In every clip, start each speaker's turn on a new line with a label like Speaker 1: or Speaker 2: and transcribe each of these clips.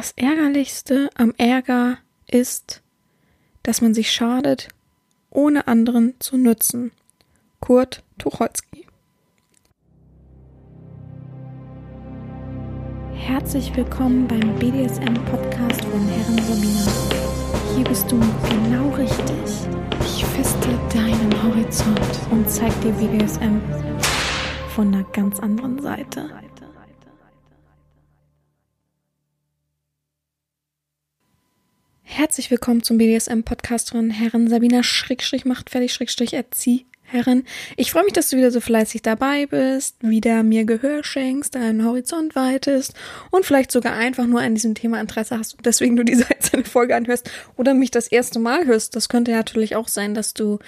Speaker 1: Das Ärgerlichste am Ärger ist, dass man sich schadet, ohne anderen zu nützen. Kurt Tucholsky. Herzlich willkommen beim BDSM-Podcast von Herren Sabina. Hier bist du genau richtig. Ich feste deinen Horizont und zeig dir BDSM von einer ganz anderen Seite. Herzlich willkommen zum BDSM-Podcast von Herren Sabina Schrägstrich macht fertig Schrägstrich erzieh Herren. Ich freue mich, dass du wieder so fleißig dabei bist, wieder mir Gehör schenkst, deinen Horizont weitest und vielleicht sogar einfach nur an diesem Thema Interesse hast und deswegen du diese einzelne Folge anhörst oder mich das erste Mal hörst. Das könnte ja natürlich auch sein, dass du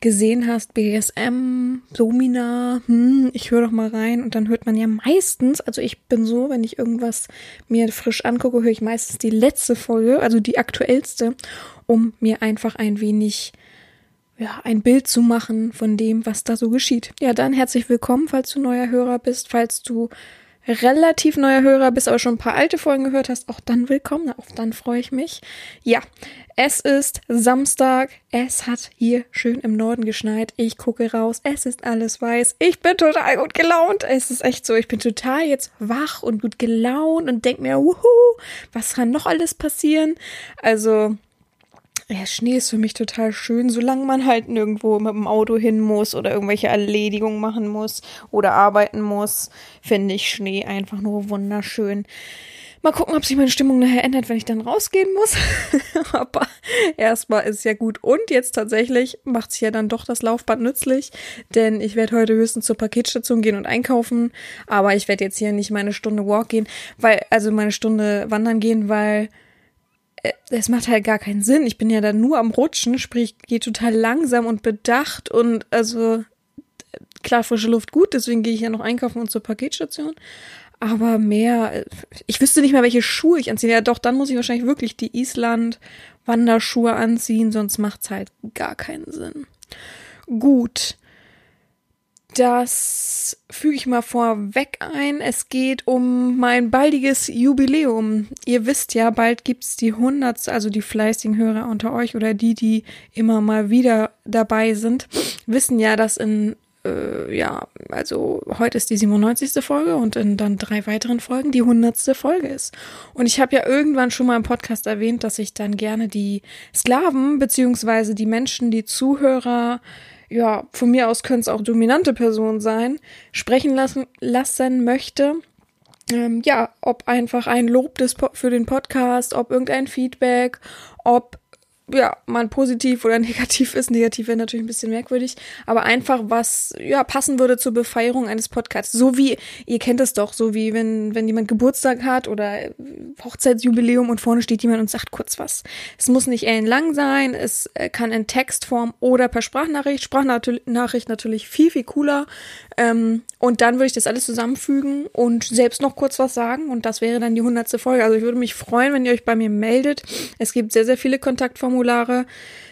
Speaker 1: gesehen hast, BDSM, Domina, hm, ich höre doch mal rein und dann hört man ja meistens, also ich bin so, wenn ich irgendwas mir frisch angucke, höre ich meistens die letzte Folge, also die aktuellste, um mir einfach ein wenig ja, ein Bild zu machen von dem, was da so geschieht. Ja, dann herzlich willkommen, falls du neuer Hörer bist, falls du relativ neuer Hörer bist, aber schon ein paar alte Folgen gehört hast, auch dann willkommen. Auf dann freue ich mich. Ja, es ist Samstag. Es hat hier schön im Norden geschneit. Ich gucke raus. Es ist alles weiß. Ich bin total gut gelaunt. Es ist echt so. Ich bin total jetzt wach und gut gelaunt und denke mir, wuhu, was kann noch alles passieren? Also, ja, Schnee ist für mich total schön, solange man halt nirgendwo mit dem Auto hin muss oder irgendwelche Erledigungen machen muss oder arbeiten muss, finde ich Schnee einfach nur wunderschön. Mal gucken, ob sich meine Stimmung nachher ändert, wenn ich dann rausgehen muss. Aber erstmal ist ja gut. Und jetzt tatsächlich macht sich ja dann doch das Laufband nützlich, denn ich werde heute höchstens zur Paketstation gehen und einkaufen. Aber ich werde jetzt hier nicht meine Stunde Walk gehen, weil, also meine Stunde wandern gehen, weil es macht halt gar keinen Sinn. Ich bin ja dann nur am Rutschen, sprich, gehe total langsam und bedacht und also klar, frische Luft gut, deswegen gehe ich ja noch einkaufen und zur Paketstation. Aber mehr, äh, ich wüsste nicht mehr, welche Schuhe ich anziehe. Ja, doch, dann muss ich wahrscheinlich wirklich die Island-Wanderschuhe anziehen, sonst macht's halt gar keinen Sinn. Gut. Das füge ich mal vorweg ein. Es geht um mein baldiges Jubiläum. Ihr wisst ja, bald gibt's die 100, also die fleißigen Hörer unter euch oder die, die immer mal wieder dabei sind, wissen ja, dass in äh, ja, also heute ist die 97. Folge und in dann drei weiteren Folgen die 100. Folge ist. Und ich habe ja irgendwann schon mal im Podcast erwähnt, dass ich dann gerne die Sklaven beziehungsweise die Menschen, die Zuhörer ja, von mir aus können es auch dominante Personen sein, sprechen lassen, lassen möchte. Ähm, ja, ob einfach ein Lob des für den Podcast, ob irgendein Feedback, ob ja, man positiv oder negativ ist. Negativ wäre natürlich ein bisschen merkwürdig, aber einfach was, ja, passen würde zur Befeierung eines Podcasts. So wie, ihr kennt es doch, so wie wenn, wenn jemand Geburtstag hat oder Hochzeitsjubiläum und vorne steht jemand und sagt kurz was. Es muss nicht ellenlang sein, es äh, kann in Textform oder per Sprachnachricht. Sprachnachricht natürlich viel, viel cooler. Ähm, und dann würde ich das alles zusammenfügen und selbst noch kurz was sagen und das wäre dann die hundertste Folge. Also ich würde mich freuen, wenn ihr euch bei mir meldet. Es gibt sehr, sehr viele Kontaktformulare.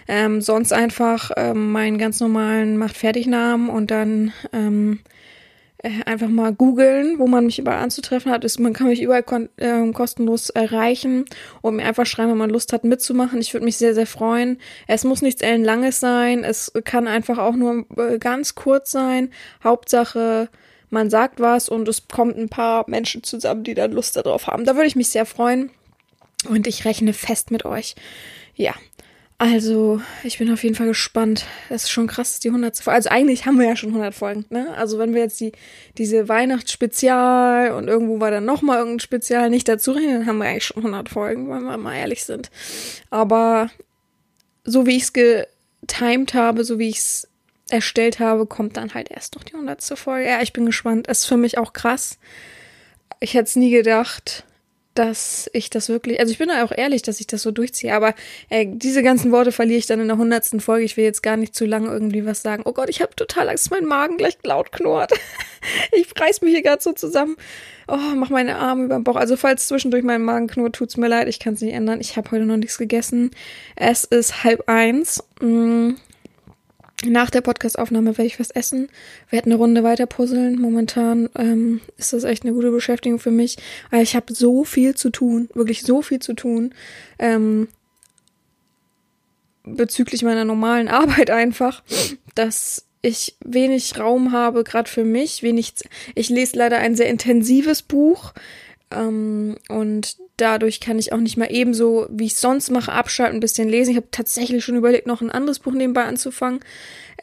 Speaker 1: Ähm, sonst einfach ähm, meinen ganz normalen Macht-Fertig-Namen und dann ähm, äh, einfach mal googeln, wo man mich überall anzutreffen hat. Man kann mich überall äh, kostenlos erreichen und mir einfach schreiben, wenn man Lust hat mitzumachen. Ich würde mich sehr, sehr freuen. Es muss nichts ellenlanges sein. Es kann einfach auch nur äh, ganz kurz sein. Hauptsache, man sagt was und es kommt ein paar Menschen zusammen, die dann Lust darauf haben. Da würde ich mich sehr freuen. Und ich rechne fest mit euch. Ja, also, ich bin auf jeden Fall gespannt. Das ist schon krass, die 100. Folge. Also eigentlich haben wir ja schon 100 Folgen, ne? Also wenn wir jetzt die, diese Weihnachtsspezial und irgendwo war dann nochmal irgendein Spezial nicht dazu rechnen, dann haben wir eigentlich schon 100 Folgen, wenn wir mal ehrlich sind. Aber so wie ich es getimed habe, so wie ich es erstellt habe, kommt dann halt erst noch die 100. Folge. Ja, ich bin gespannt. Es ist für mich auch krass. Ich hätte es nie gedacht dass ich das wirklich, also ich bin da auch ehrlich, dass ich das so durchziehe, aber äh, diese ganzen Worte verliere ich dann in der hundertsten Folge. Ich will jetzt gar nicht zu lange irgendwie was sagen. Oh Gott, ich habe total Angst, dass mein Magen gleich laut knurrt. ich reiß mich hier gerade so zusammen. Oh, mach meine Arme über den Bauch. Also falls zwischendurch mein Magen knurrt, tut's mir leid, ich kann es nicht ändern. Ich habe heute noch nichts gegessen. Es ist halb eins. Mm. Nach der Podcastaufnahme werde ich was essen, werde eine Runde weiter puzzeln. Momentan ähm, ist das echt eine gute Beschäftigung für mich, weil ich habe so viel zu tun, wirklich so viel zu tun. Ähm, bezüglich meiner normalen Arbeit einfach, dass ich wenig Raum habe, gerade für mich, wenig. Ich lese leider ein sehr intensives Buch ähm, und dadurch kann ich auch nicht mal ebenso, wie ich sonst mache, abschalten, ein bisschen lesen. Ich habe tatsächlich schon überlegt, noch ein anderes Buch nebenbei anzufangen.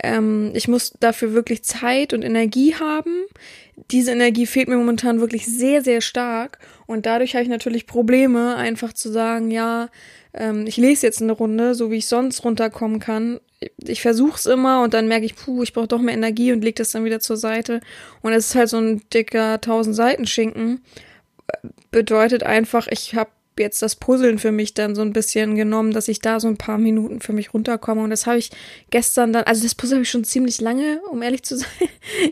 Speaker 1: Ähm, ich muss dafür wirklich Zeit und Energie haben. Diese Energie fehlt mir momentan wirklich sehr, sehr stark. Und dadurch habe ich natürlich Probleme, einfach zu sagen, ja, ähm, ich lese jetzt eine Runde, so wie ich sonst runterkommen kann. Ich versuche es immer und dann merke ich, puh, ich brauche doch mehr Energie und lege das dann wieder zur Seite. Und es ist halt so ein dicker 1000 Seiten Schinken. Bedeutet einfach, ich habe jetzt das Puzzeln für mich dann so ein bisschen genommen, dass ich da so ein paar Minuten für mich runterkomme. Und das habe ich gestern dann, also das Puzzle habe ich schon ziemlich lange, um ehrlich zu sein.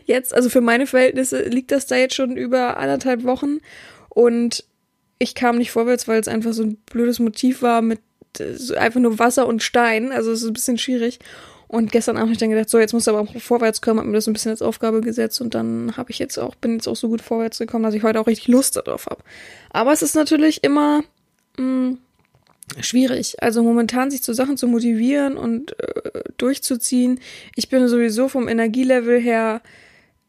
Speaker 1: Jetzt, also für meine Verhältnisse liegt das da jetzt schon über anderthalb Wochen. Und ich kam nicht vorwärts, weil es einfach so ein blödes Motiv war mit äh, einfach nur Wasser und Stein. Also es ist ein bisschen schwierig. Und gestern Abend habe ich dann gedacht, so, jetzt muss aber auch vorwärts kommen, habe mir das ein bisschen als Aufgabe gesetzt und dann habe ich jetzt auch, bin jetzt auch so gut vorwärts gekommen, dass ich heute auch richtig Lust darauf habe. Aber es ist natürlich immer mh, mm, schwierig. Also momentan sich zu Sachen zu motivieren und äh, durchzuziehen. Ich bin sowieso vom Energielevel her,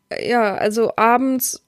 Speaker 1: äh, ja, also abends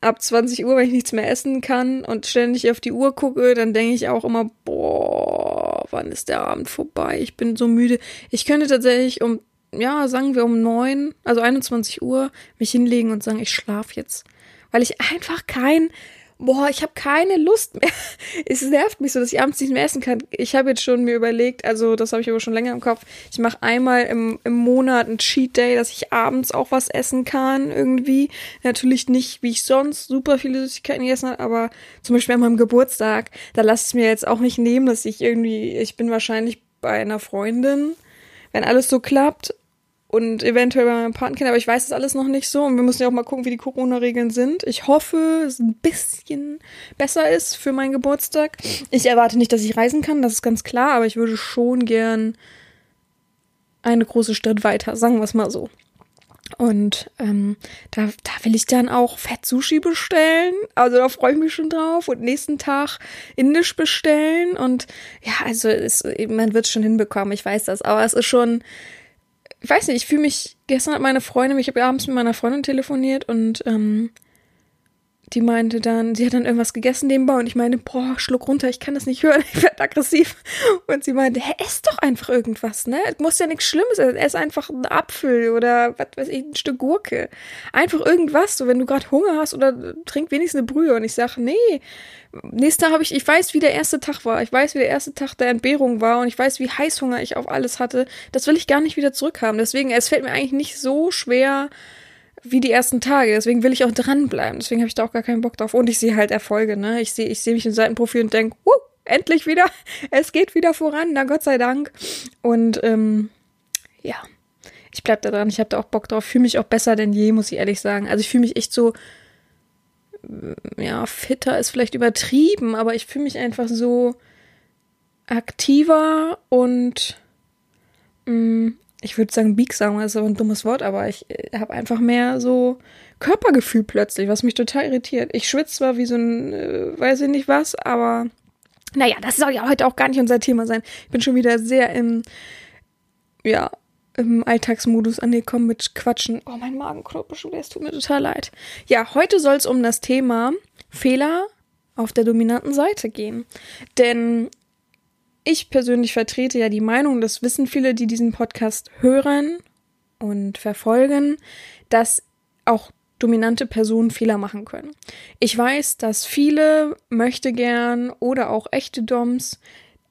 Speaker 1: ab 20 Uhr, wenn ich nichts mehr essen kann und ständig auf die Uhr gucke, dann denke ich auch immer, boah, wann ist der Abend vorbei? Ich bin so müde. Ich könnte tatsächlich um, ja, sagen wir um neun, also 21 Uhr, mich hinlegen und sagen, ich schlafe jetzt. Weil ich einfach kein boah, ich habe keine Lust mehr. Es nervt mich so, dass ich abends nicht mehr essen kann. Ich habe jetzt schon mir überlegt, also das habe ich aber schon länger im Kopf, ich mache einmal im, im Monat einen Cheat Day, dass ich abends auch was essen kann irgendwie. Natürlich nicht, wie ich sonst super viele Süßigkeiten gegessen habe, aber zum Beispiel an meinem Geburtstag, da lasse ich mir jetzt auch nicht nehmen, dass ich irgendwie, ich bin wahrscheinlich bei einer Freundin, wenn alles so klappt und eventuell bei meinem Patenkind, aber ich weiß das alles noch nicht so und wir müssen ja auch mal gucken, wie die Corona-Regeln sind. Ich hoffe, es ein bisschen besser ist für meinen Geburtstag. Ich erwarte nicht, dass ich reisen kann, das ist ganz klar, aber ich würde schon gern eine große Stadt weiter, sagen wir es mal so. Und ähm, da, da will ich dann auch Fett Sushi bestellen. Also da freue ich mich schon drauf. Und nächsten Tag Indisch bestellen. Und ja, also es, man wird es schon hinbekommen, ich weiß das. Aber es ist schon, ich weiß nicht, ich fühle mich, gestern hat meine Freundin, ich habe abends mit meiner Freundin telefoniert und ähm, die meinte dann, sie hat dann irgendwas gegessen nebenbei und ich meinte, boah, schluck runter, ich kann das nicht hören, ich werde aggressiv. Und sie meinte, hä, ess doch einfach irgendwas, ne? Es muss ja nichts Schlimmes essen, ess einfach einen Apfel oder was weiß ich, ein Stück Gurke. Einfach irgendwas, so wenn du gerade Hunger hast oder trink wenigstens eine Brühe. Und ich sage, nee, nächsten Tag habe ich, ich weiß, wie der erste Tag war. Ich weiß, wie der erste Tag der Entbehrung war und ich weiß, wie Heißhunger ich auf alles hatte. Das will ich gar nicht wieder zurückhaben. Deswegen, es fällt mir eigentlich nicht so schwer, wie die ersten Tage. Deswegen will ich auch dranbleiben. Deswegen habe ich da auch gar keinen Bock drauf. Und ich sehe halt Erfolge, ne? Ich sehe ich sehe mich im Seitenprofil und denke, uh, endlich wieder. Es geht wieder voran, na Gott sei Dank. Und ähm, ja, ich bleib da dran. Ich habe da auch Bock drauf. Fühle mich auch besser denn je, muss ich ehrlich sagen. Also ich fühle mich echt so, ja, fitter ist vielleicht übertrieben, aber ich fühle mich einfach so aktiver und mh, mm, ich würde sagen biegsam, das ist aber ein dummes Wort, aber ich äh, habe einfach mehr so Körpergefühl plötzlich, was mich total irritiert. Ich schwitze zwar wie so ein, äh, weiß ich nicht was, aber naja, das soll ja heute auch gar nicht unser Thema sein. Ich bin schon wieder sehr im, ja, im Alltagsmodus angekommen mit Quatschen. Oh, mein Magen knurrt schon es tut mir total leid. Ja, heute soll es um das Thema Fehler auf der dominanten Seite gehen. Denn ich persönlich vertrete ja die Meinung, das wissen viele, die diesen Podcast hören und verfolgen, dass auch dominante Personen Fehler machen können. Ich weiß, dass viele möchte gern oder auch echte Doms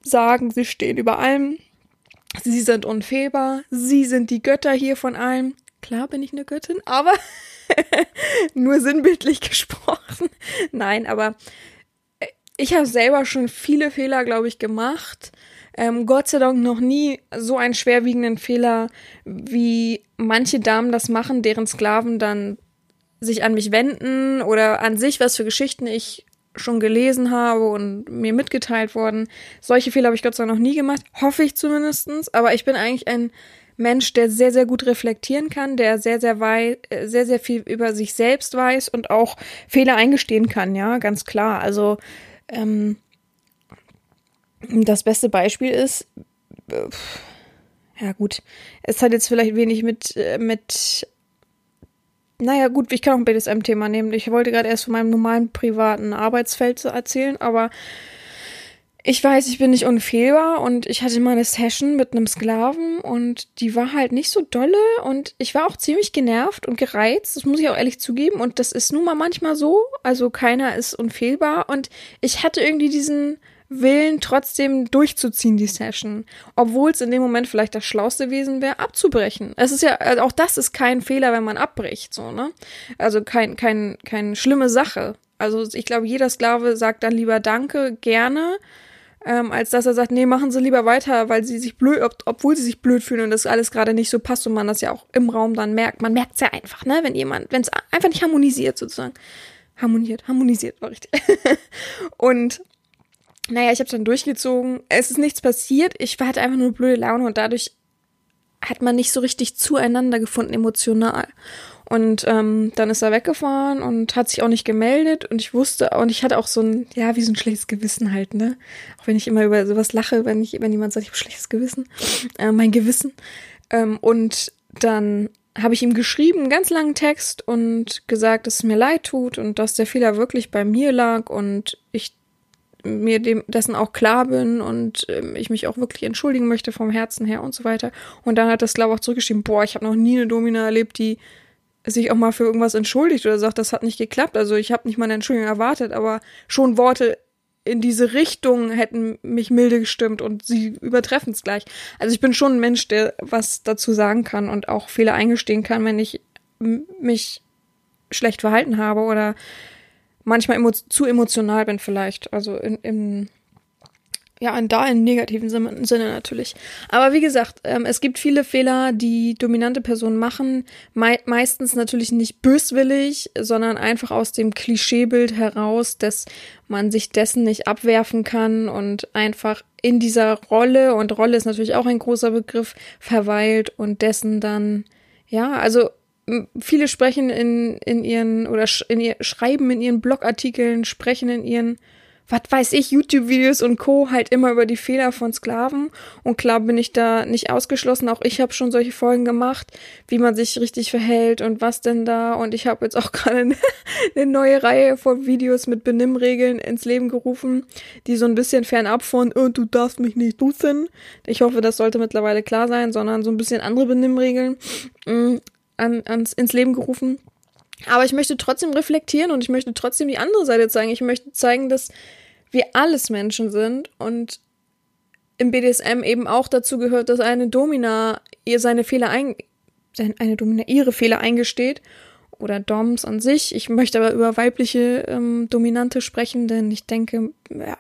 Speaker 1: sagen, sie stehen über allem, sie sind unfehlbar, sie sind die Götter hier von allem. Klar bin ich eine Göttin, aber nur sinnbildlich gesprochen. Nein, aber ich habe selber schon viele Fehler, glaube ich, gemacht. Ähm, Gott sei Dank noch nie so einen schwerwiegenden Fehler, wie manche Damen das machen, deren Sklaven dann sich an mich wenden oder an sich, was für Geschichten ich schon gelesen habe und mir mitgeteilt worden. Solche Fehler habe ich Gott sei Dank noch nie gemacht, hoffe ich zumindestens. Aber ich bin eigentlich ein Mensch, der sehr, sehr gut reflektieren kann, der sehr, sehr wei äh, sehr, sehr viel über sich selbst weiß und auch Fehler eingestehen kann, ja, ganz klar. Also ähm, das beste Beispiel ist, äh, ja gut, es hat jetzt vielleicht wenig mit, äh, mit naja, gut, ich kann auch ein BDSM-Thema nehmen. Ich wollte gerade erst von meinem normalen privaten Arbeitsfeld erzählen, aber ich weiß, ich bin nicht unfehlbar und ich hatte mal eine Session mit einem Sklaven und die war halt nicht so dolle und ich war auch ziemlich genervt und gereizt, das muss ich auch ehrlich zugeben und das ist nun mal manchmal so, also keiner ist unfehlbar und ich hatte irgendwie diesen Willen trotzdem durchzuziehen, die Session. Obwohl es in dem Moment vielleicht das Schlauste gewesen wäre, abzubrechen. Es ist ja, also auch das ist kein Fehler, wenn man abbricht, so, ne? Also kein, kein, keine schlimme Sache. Also ich glaube, jeder Sklave sagt dann lieber Danke, gerne, ähm, als dass er sagt, nee, machen Sie lieber weiter, weil sie sich blöd, ob, obwohl sie sich blöd fühlen und das alles gerade nicht so passt und man das ja auch im Raum dann merkt. Man merkt es ja einfach, ne? Wenn jemand, wenn es einfach nicht harmonisiert sozusagen. Harmoniert, harmonisiert, war richtig. und naja, ich habe dann durchgezogen. Es ist nichts passiert. Ich hatte einfach nur blöde Laune und dadurch hat man nicht so richtig zueinander gefunden emotional. Und ähm, dann ist er weggefahren und hat sich auch nicht gemeldet. Und ich wusste, und ich hatte auch so ein, ja, wie so ein schlechtes Gewissen halt, ne? Auch wenn ich immer über sowas lache, wenn ich, wenn jemand sagt, ich habe schlechtes Gewissen, äh, mein Gewissen. Ähm, und dann habe ich ihm geschrieben, einen ganz langen Text und gesagt, dass es mir leid tut und dass der Fehler wirklich bei mir lag und ich mir dem, dessen auch klar bin und ähm, ich mich auch wirklich entschuldigen möchte vom Herzen her und so weiter. Und dann hat das Sklave auch zurückgeschrieben, boah, ich habe noch nie eine Domina erlebt, die sich auch mal für irgendwas entschuldigt oder sagt, das hat nicht geklappt. Also ich habe nicht mal eine Entschuldigung erwartet, aber schon Worte in diese Richtung hätten mich milde gestimmt und sie übertreffen es gleich. Also ich bin schon ein Mensch, der was dazu sagen kann und auch Fehler eingestehen kann, wenn ich mich schlecht verhalten habe oder manchmal emo zu emotional bin vielleicht. Also in, in ja, in da in negativen Sinne natürlich. Aber wie gesagt, ähm, es gibt viele Fehler, die dominante Personen machen. Me meistens natürlich nicht böswillig, sondern einfach aus dem Klischeebild heraus, dass man sich dessen nicht abwerfen kann und einfach in dieser Rolle, und Rolle ist natürlich auch ein großer Begriff, verweilt und dessen dann, ja, also viele sprechen in, in ihren oder in ihr, schreiben in ihren Blogartikeln, sprechen in ihren, was weiß ich, YouTube-Videos und Co. halt immer über die Fehler von Sklaven. Und klar bin ich da nicht ausgeschlossen. Auch ich habe schon solche Folgen gemacht, wie man sich richtig verhält und was denn da. Und ich habe jetzt auch gerade eine, eine neue Reihe von Videos mit Benimmregeln ins Leben gerufen, die so ein bisschen fernab von, oh, du darfst mich nicht duzen. Ich hoffe, das sollte mittlerweile klar sein, sondern so ein bisschen andere Benimmregeln. An, ans, ins Leben gerufen. Aber ich möchte trotzdem reflektieren und ich möchte trotzdem die andere Seite zeigen. Ich möchte zeigen, dass wir alles Menschen sind und im BDSM eben auch dazu gehört, dass eine Domina ihr seine Fehler ein, eine Domina ihre Fehler eingesteht oder Doms an sich. Ich möchte aber über weibliche ähm, Dominante sprechen, denn ich denke, ja,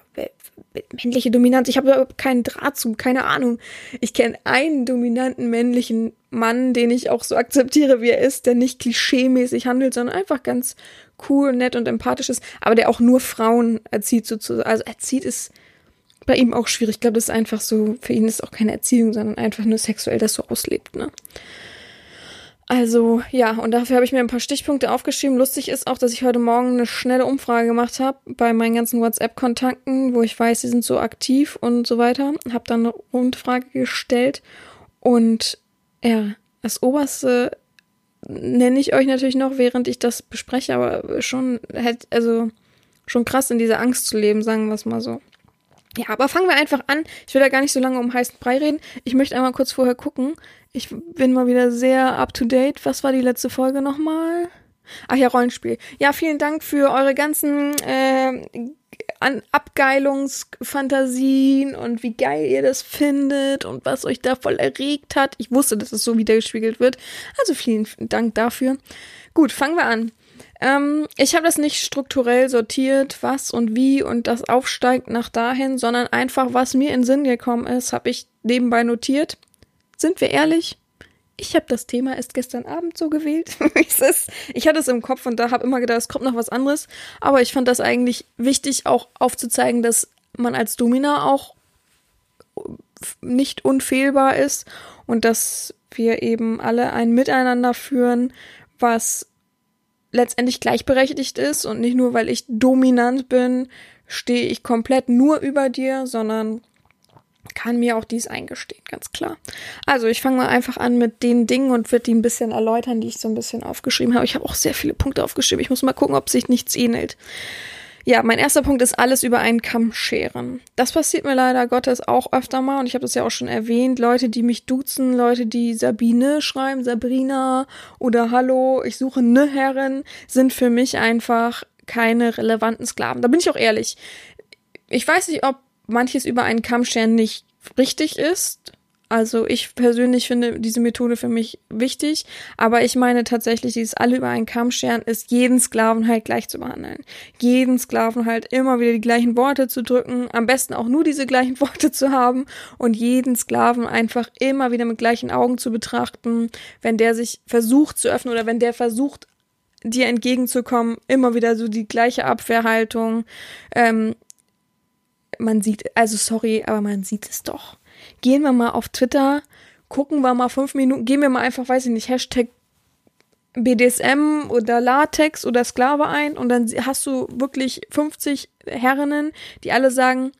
Speaker 1: männliche Dominanz, ich habe keinen Draht zu, keine Ahnung. Ich kenne einen dominanten männlichen Mann, den ich auch so akzeptiere, wie er ist, der nicht klischeemäßig handelt, sondern einfach ganz cool, nett und empathisch ist, aber der auch nur Frauen erzieht sozusagen. Also erzieht ist bei ihm auch schwierig. Ich glaube, das ist einfach so, für ihn ist auch keine Erziehung, sondern einfach nur sexuell das so auslebt, ne? Also ja, und dafür habe ich mir ein paar Stichpunkte aufgeschrieben. Lustig ist auch, dass ich heute Morgen eine schnelle Umfrage gemacht habe bei meinen ganzen WhatsApp-Kontakten, wo ich weiß, sie sind so aktiv und so weiter. Habe dann eine Umfrage gestellt und ja, das Oberste nenne ich euch natürlich noch, während ich das bespreche, aber schon also schon krass in dieser Angst zu leben, sagen wir es mal so. Ja, aber fangen wir einfach an. Ich will da gar nicht so lange um heißen Brei reden. Ich möchte einmal kurz vorher gucken. Ich bin mal wieder sehr up to date. Was war die letzte Folge nochmal? Ach ja, Rollenspiel. Ja, vielen Dank für eure ganzen äh, an Abgeilungsfantasien und wie geil ihr das findet und was euch da voll erregt hat. Ich wusste, dass es so wiedergespiegelt wird. Also vielen Dank dafür. Gut, fangen wir an. Ähm, ich habe das nicht strukturell sortiert, was und wie und das aufsteigt nach dahin, sondern einfach, was mir in Sinn gekommen ist, habe ich nebenbei notiert. Sind wir ehrlich? Ich habe das Thema erst gestern Abend so gewählt. ich hatte es im Kopf und da habe immer gedacht, es kommt noch was anderes. Aber ich fand das eigentlich wichtig, auch aufzuzeigen, dass man als Domina auch nicht unfehlbar ist und dass wir eben alle ein Miteinander führen, was letztendlich gleichberechtigt ist und nicht nur, weil ich dominant bin, stehe ich komplett nur über dir, sondern kann mir auch dies eingestehen, ganz klar. Also ich fange mal einfach an mit den Dingen und würde die ein bisschen erläutern, die ich so ein bisschen aufgeschrieben habe. Ich habe auch sehr viele Punkte aufgeschrieben. Ich muss mal gucken, ob sich nichts ähnelt. Ja, mein erster Punkt ist alles über einen Kamm scheren. Das passiert mir leider Gottes auch öfter mal und ich habe das ja auch schon erwähnt. Leute, die mich duzen, Leute, die Sabine schreiben, Sabrina oder Hallo, ich suche ne Herren, sind für mich einfach keine relevanten Sklaven. Da bin ich auch ehrlich. Ich weiß nicht, ob manches über einen Kamm scheren nicht richtig ist. Also ich persönlich finde diese Methode für mich wichtig, aber ich meine tatsächlich, dieses alle über einen Kamm scheren ist jeden Sklaven halt gleich zu behandeln. Jeden Sklaven halt immer wieder die gleichen Worte zu drücken, am besten auch nur diese gleichen Worte zu haben und jeden Sklaven einfach immer wieder mit gleichen Augen zu betrachten, wenn der sich versucht zu öffnen oder wenn der versucht dir entgegenzukommen, immer wieder so die gleiche Abwehrhaltung. Ähm, man sieht, also sorry, aber man sieht es doch. Gehen wir mal auf Twitter, gucken wir mal fünf Minuten, gehen wir mal einfach, weiß ich nicht, Hashtag BDSM oder Latex oder Sklave ein und dann hast du wirklich 50 Herrinnen, die alle sagen,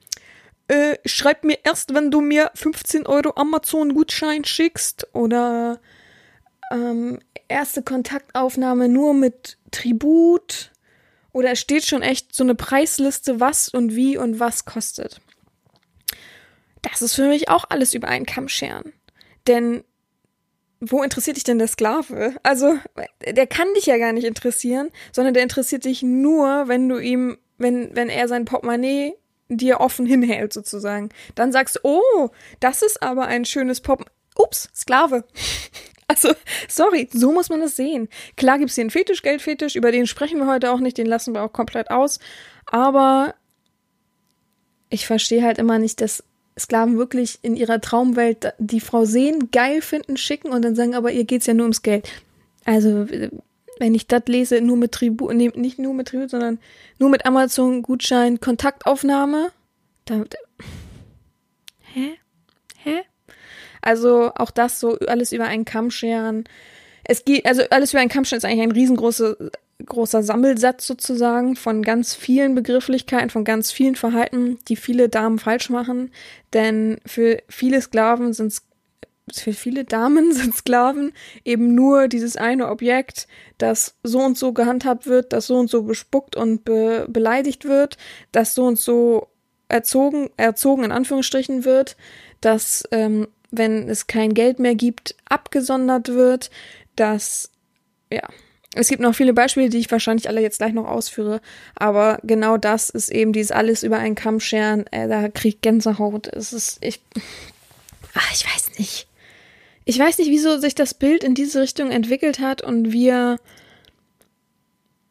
Speaker 1: äh, schreib mir erst, wenn du mir 15 Euro Amazon-Gutschein schickst oder ähm, erste Kontaktaufnahme nur mit Tribut oder es steht schon echt so eine Preisliste, was und wie und was kostet. Das ist für mich auch alles über einen Kamm scheren. Denn wo interessiert dich denn der Sklave? Also, der kann dich ja gar nicht interessieren, sondern der interessiert dich nur, wenn du ihm, wenn, wenn er sein Portemonnaie dir offen hinhält, sozusagen. Dann sagst du, oh, das ist aber ein schönes Pop. Ups, Sklave. Also, sorry, so muss man das sehen. Klar gibt's den Fetisch, Geldfetisch, über den sprechen wir heute auch nicht, den lassen wir auch komplett aus. Aber ich verstehe halt immer nicht, dass Sklaven wirklich in ihrer Traumwelt die Frau sehen, geil finden, schicken und dann sagen, aber ihr geht's ja nur ums Geld. Also, wenn ich das lese, nur mit Tribut, nee, nicht nur mit Tribut, sondern nur mit Amazon-Gutschein, Kontaktaufnahme, da, hä? Hä? Also auch das so alles über einen Kamm scheren. Es geht, also alles über einen Kamm scheren ist eigentlich ein riesengroßer großer Sammelsatz sozusagen von ganz vielen Begrifflichkeiten, von ganz vielen Verhalten, die viele Damen falsch machen. Denn für viele Sklaven sind für viele Damen sind Sklaven eben nur dieses eine Objekt, das so und so gehandhabt wird, das so und so bespuckt und be beleidigt wird, das so und so erzogen, erzogen in Anführungsstrichen wird, dass ähm, wenn es kein Geld mehr gibt, abgesondert wird, dass, ja, es gibt noch viele Beispiele, die ich wahrscheinlich alle jetzt gleich noch ausführe, aber genau das ist eben dieses alles über einen Kamm scheren, äh, da kriegt Gänsehaut. Es ist, ich, ach, ich weiß nicht. Ich weiß nicht, wieso sich das Bild in diese Richtung entwickelt hat und wir,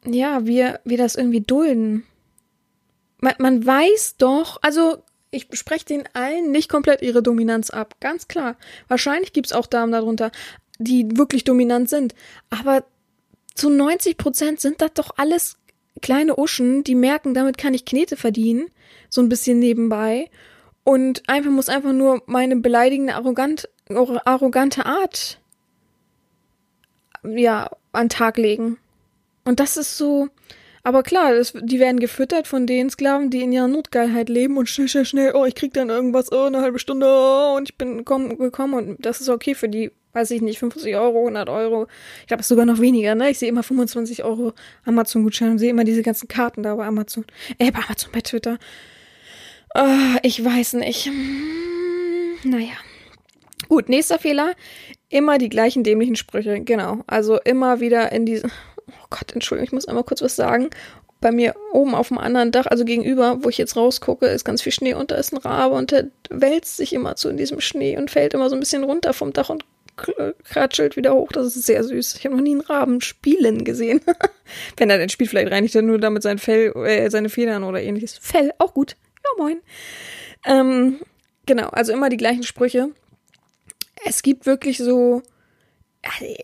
Speaker 1: ja, wir, wir das irgendwie dulden. Man, man weiß doch, also ich spreche den allen nicht komplett ihre Dominanz ab. Ganz klar. Wahrscheinlich gibt es auch Damen darunter, die wirklich dominant sind. Aber zu 90 Prozent sind das doch alles kleine Uschen, die merken, damit kann ich Knete verdienen. So ein bisschen nebenbei. Und einfach muss einfach nur meine beleidigende, arrogant, arrogante Art ja, an Tag legen. Und das ist so, aber klar, das, die werden gefüttert von den Sklaven, die in ihrer Notgeilheit leben und schnell, schnell, schnell, oh, ich krieg dann irgendwas, oh, eine halbe Stunde, oh, und ich bin komm, gekommen und das ist okay für die, weiß ich nicht, 50 Euro, 100 Euro. Ich glaube, es sogar noch weniger, ne? Ich sehe immer 25 Euro Amazon-Gutschein und sehe immer diese ganzen Karten da bei Amazon. Äh, bei Amazon, bei Twitter. Oh, ich weiß nicht. Hm, naja. Gut, nächster Fehler. Immer die gleichen dämlichen Sprüche. Genau. Also immer wieder in diese oh Gott, Entschuldigung, ich muss einmal kurz was sagen. Bei mir oben auf dem anderen Dach, also gegenüber, wo ich jetzt rausgucke, ist ganz viel Schnee und da ist ein Rabe und der wälzt sich immer zu in diesem Schnee und fällt immer so ein bisschen runter vom Dach und kratschelt wieder hoch. Das ist sehr süß. Ich habe noch nie einen Raben spielen gesehen. Wenn er denn spielt, vielleicht reinigt er nur damit sein Fell, äh, seine Federn oder ähnliches. Fell, auch gut. Ja, moin. Ähm, genau, also immer die gleichen Sprüche. Es gibt wirklich so. Äh,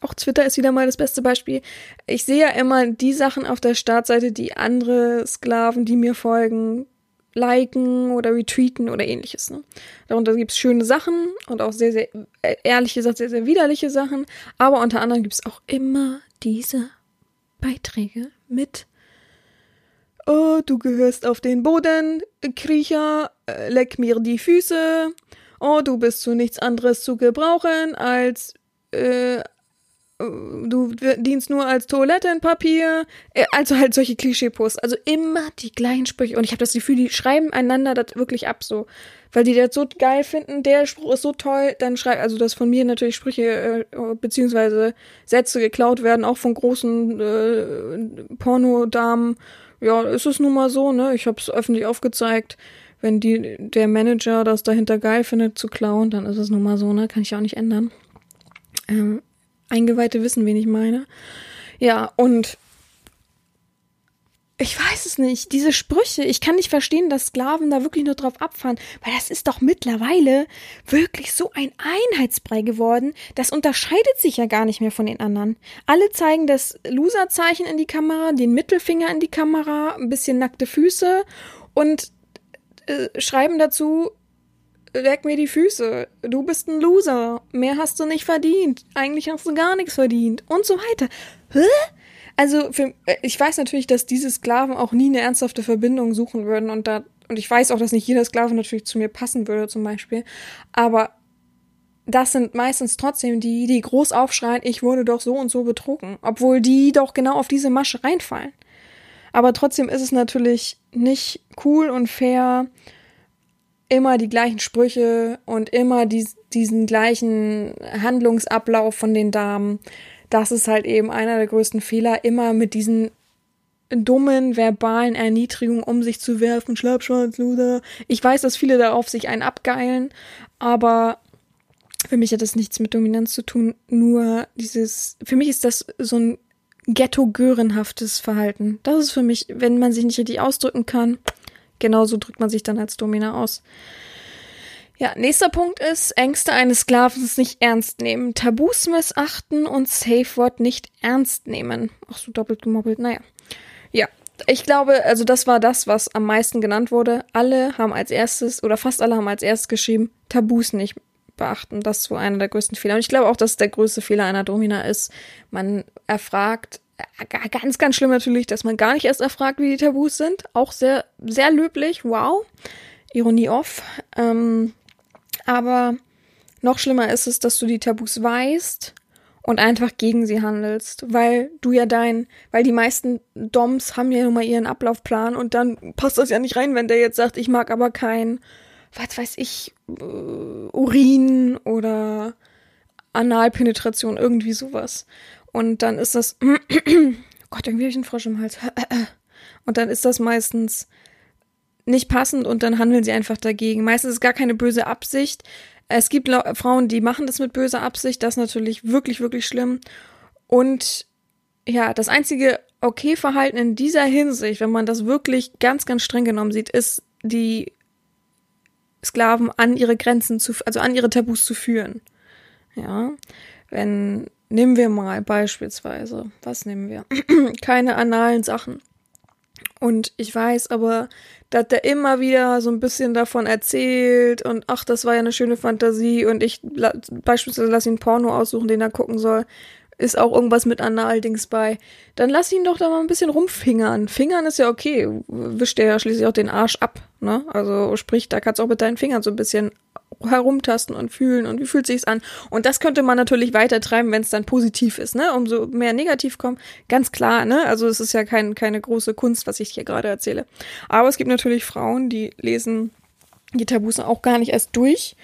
Speaker 1: auch Twitter ist wieder mal das beste Beispiel. Ich sehe ja immer die Sachen auf der Startseite, die andere Sklaven, die mir folgen, liken oder retweeten oder ähnliches. Ne? Darunter gibt es schöne Sachen und auch sehr, sehr äh, ehrliche Sachen, sehr, sehr widerliche Sachen. Aber unter anderem gibt es auch immer diese Beiträge mit Oh, du gehörst auf den Boden, Kriecher, äh, leck mir die Füße. Oh, du bist zu nichts anderes zu gebrauchen als äh, du dienst nur als Toilettenpapier. Äh, also halt solche Klischee-Posts. Also immer die gleichen Sprüche. Und ich habe das Gefühl, die schreiben einander das wirklich ab so. Weil die das so geil finden, der Spruch ist so toll, dann schreibt, also dass von mir natürlich Sprüche äh, beziehungsweise Sätze geklaut werden, auch von großen äh, Pornodamen. Ja, ist es nun mal so, ne? Ich habe es öffentlich aufgezeigt. Wenn die, der Manager das dahinter geil findet zu klauen, dann ist es nun mal so, ne? Kann ich auch nicht ändern. Ähm, Eingeweihte wissen, wen ich meine. Ja, und ich weiß es nicht. Diese Sprüche, ich kann nicht verstehen, dass Sklaven da wirklich nur drauf abfahren, weil das ist doch mittlerweile wirklich so ein Einheitsbrei geworden. Das unterscheidet sich ja gar nicht mehr von den anderen. Alle zeigen das Loser-Zeichen in die Kamera, den Mittelfinger in die Kamera, ein bisschen nackte Füße und äh, schreiben dazu, leck mir die Füße, du bist ein Loser, mehr hast du nicht verdient, eigentlich hast du gar nichts verdient und so weiter. Hä? Also für, äh, ich weiß natürlich, dass diese Sklaven auch nie eine ernsthafte Verbindung suchen würden und da und ich weiß auch, dass nicht jeder Sklave natürlich zu mir passen würde zum Beispiel, aber das sind meistens trotzdem die, die groß aufschreien, ich wurde doch so und so betrogen, obwohl die doch genau auf diese Masche reinfallen. Aber trotzdem ist es natürlich nicht cool und fair, immer die gleichen Sprüche und immer die, diesen gleichen Handlungsablauf von den Damen. Das ist halt eben einer der größten Fehler, immer mit diesen dummen verbalen Erniedrigungen um sich zu werfen, Schlappschwanzluder. Ich weiß, dass viele darauf sich einen abgeilen, aber für mich hat das nichts mit Dominanz zu tun, nur dieses, für mich ist das so ein ghetto-görenhaftes Verhalten. Das ist für mich, wenn man sich nicht richtig ausdrücken kann, genauso drückt man sich dann als Domina aus. Ja, nächster Punkt ist, Ängste eines Sklavens nicht ernst nehmen, Tabus missachten und Safe Word nicht ernst nehmen. Ach so, doppelt gemobbelt, naja. Ja, ich glaube, also das war das, was am meisten genannt wurde. Alle haben als erstes, oder fast alle haben als erstes geschrieben, Tabus nicht beachten. Das ist wohl einer der größten Fehler. Und ich glaube auch, dass der größte Fehler einer Domina ist. Man erfragt ganz, ganz schlimm natürlich, dass man gar nicht erst erfragt, wie die Tabus sind. Auch sehr, sehr löblich. Wow. Ironie off. Ähm, aber noch schlimmer ist es, dass du die Tabus weißt und einfach gegen sie handelst, weil du ja dein, weil die meisten Doms haben ja nun mal ihren Ablaufplan und dann passt das ja nicht rein, wenn der jetzt sagt, ich mag aber kein, was weiß ich, äh, Urin oder Analpenetration, irgendwie sowas. Und dann ist das, oh Gott, irgendwie habe ich einen Frosch im Hals. Und dann ist das meistens nicht passend und dann handeln sie einfach dagegen. Meistens ist gar keine böse Absicht. Es gibt Frauen, die machen das mit böser Absicht. Das ist natürlich wirklich, wirklich schlimm. Und ja, das einzige okay Verhalten in dieser Hinsicht, wenn man das wirklich ganz, ganz streng genommen sieht, ist die Sklaven an ihre Grenzen zu, also an ihre Tabus zu führen. Ja, wenn Nehmen wir mal beispielsweise, was nehmen wir? Keine analen Sachen. Und ich weiß aber, dass der immer wieder so ein bisschen davon erzählt und ach, das war ja eine schöne Fantasie und ich beispielsweise lass ihn Porno aussuchen, den er gucken soll ist auch irgendwas mit Analdings bei. Dann lass ihn doch da mal ein bisschen rumfingern. Fingern ist ja okay. Wischt der ja schließlich auch den Arsch ab, ne? Also sprich, da kannst du auch mit deinen Fingern so ein bisschen herumtasten und fühlen und wie fühlt sich's an. Und das könnte man natürlich weiter treiben, wenn es dann positiv ist, ne? Umso mehr negativ kommt. Ganz klar, ne? Also es ist ja kein, keine große Kunst, was ich hier gerade erzähle. Aber es gibt natürlich Frauen, die lesen die Tabus auch gar nicht erst durch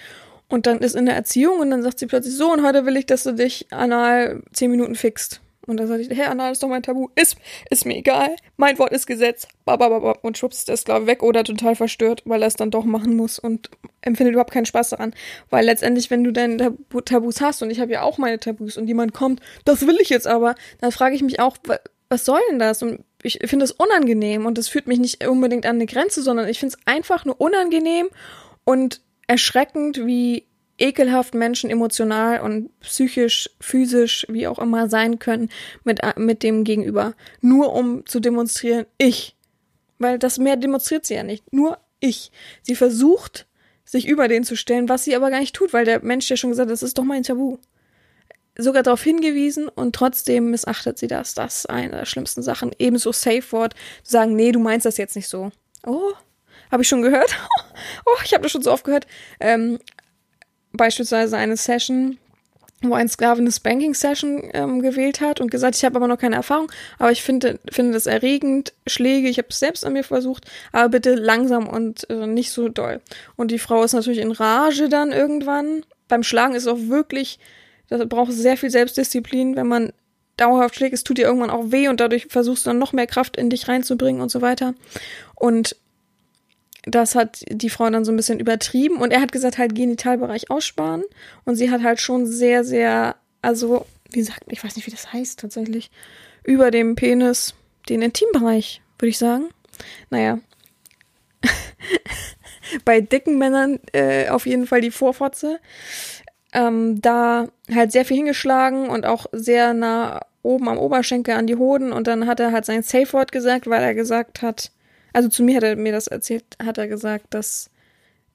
Speaker 1: und dann ist in der Erziehung und dann sagt sie plötzlich so, und heute will ich, dass du dich anal zehn Minuten fixt. Und dann sage ich, hey, anal ist doch mein Tabu. Ist, ist mir egal. Mein Wort ist Gesetz. Babababa. Und schubst das, glaube ich, weg oder total verstört, weil er es dann doch machen muss und empfindet überhaupt keinen Spaß daran. Weil letztendlich, wenn du deine Tabus hast, und ich habe ja auch meine Tabus, und jemand kommt, das will ich jetzt aber, dann frage ich mich auch, was soll denn das? Und ich finde es unangenehm und das führt mich nicht unbedingt an eine Grenze, sondern ich finde es einfach nur unangenehm und erschreckend, wie ekelhaft Menschen emotional und psychisch, physisch, wie auch immer sein können mit, mit dem Gegenüber. Nur um zu demonstrieren, ich. Weil das mehr demonstriert sie ja nicht. Nur ich. Sie versucht, sich über den zu stellen, was sie aber gar nicht tut, weil der Mensch ja schon gesagt hat, das ist doch mein Tabu. Sogar darauf hingewiesen und trotzdem missachtet sie das. Das ist eine der schlimmsten Sachen. Ebenso Safe Word, zu sagen, nee, du meinst das jetzt nicht so. Oh, habe ich schon gehört. oh, ich habe das schon so oft gehört. Ähm, beispielsweise eine Session, wo ein Sklave eine Spanking-Session ähm, gewählt hat und gesagt, ich habe aber noch keine Erfahrung, aber ich finde, finde das erregend, Schläge, ich habe es selbst an mir versucht, aber bitte langsam und äh, nicht so doll. Und die Frau ist natürlich in Rage dann irgendwann. Beim Schlagen ist auch wirklich, das braucht sehr viel Selbstdisziplin, wenn man dauerhaft schlägt, es tut dir irgendwann auch weh und dadurch versuchst du dann noch mehr Kraft in dich reinzubringen und so weiter. Und das hat die Frau dann so ein bisschen übertrieben und er hat gesagt, halt Genitalbereich aussparen und sie hat halt schon sehr, sehr, also, wie sagt, ich weiß nicht, wie das heißt tatsächlich, über dem Penis den Intimbereich, würde ich sagen. Naja. Bei dicken Männern äh, auf jeden Fall die Vorfotze. Ähm, da halt sehr viel hingeschlagen und auch sehr nah oben am Oberschenkel an die Hoden und dann hat er halt sein Safe Word gesagt, weil er gesagt hat, also zu mir hat er mir das erzählt, hat er gesagt, dass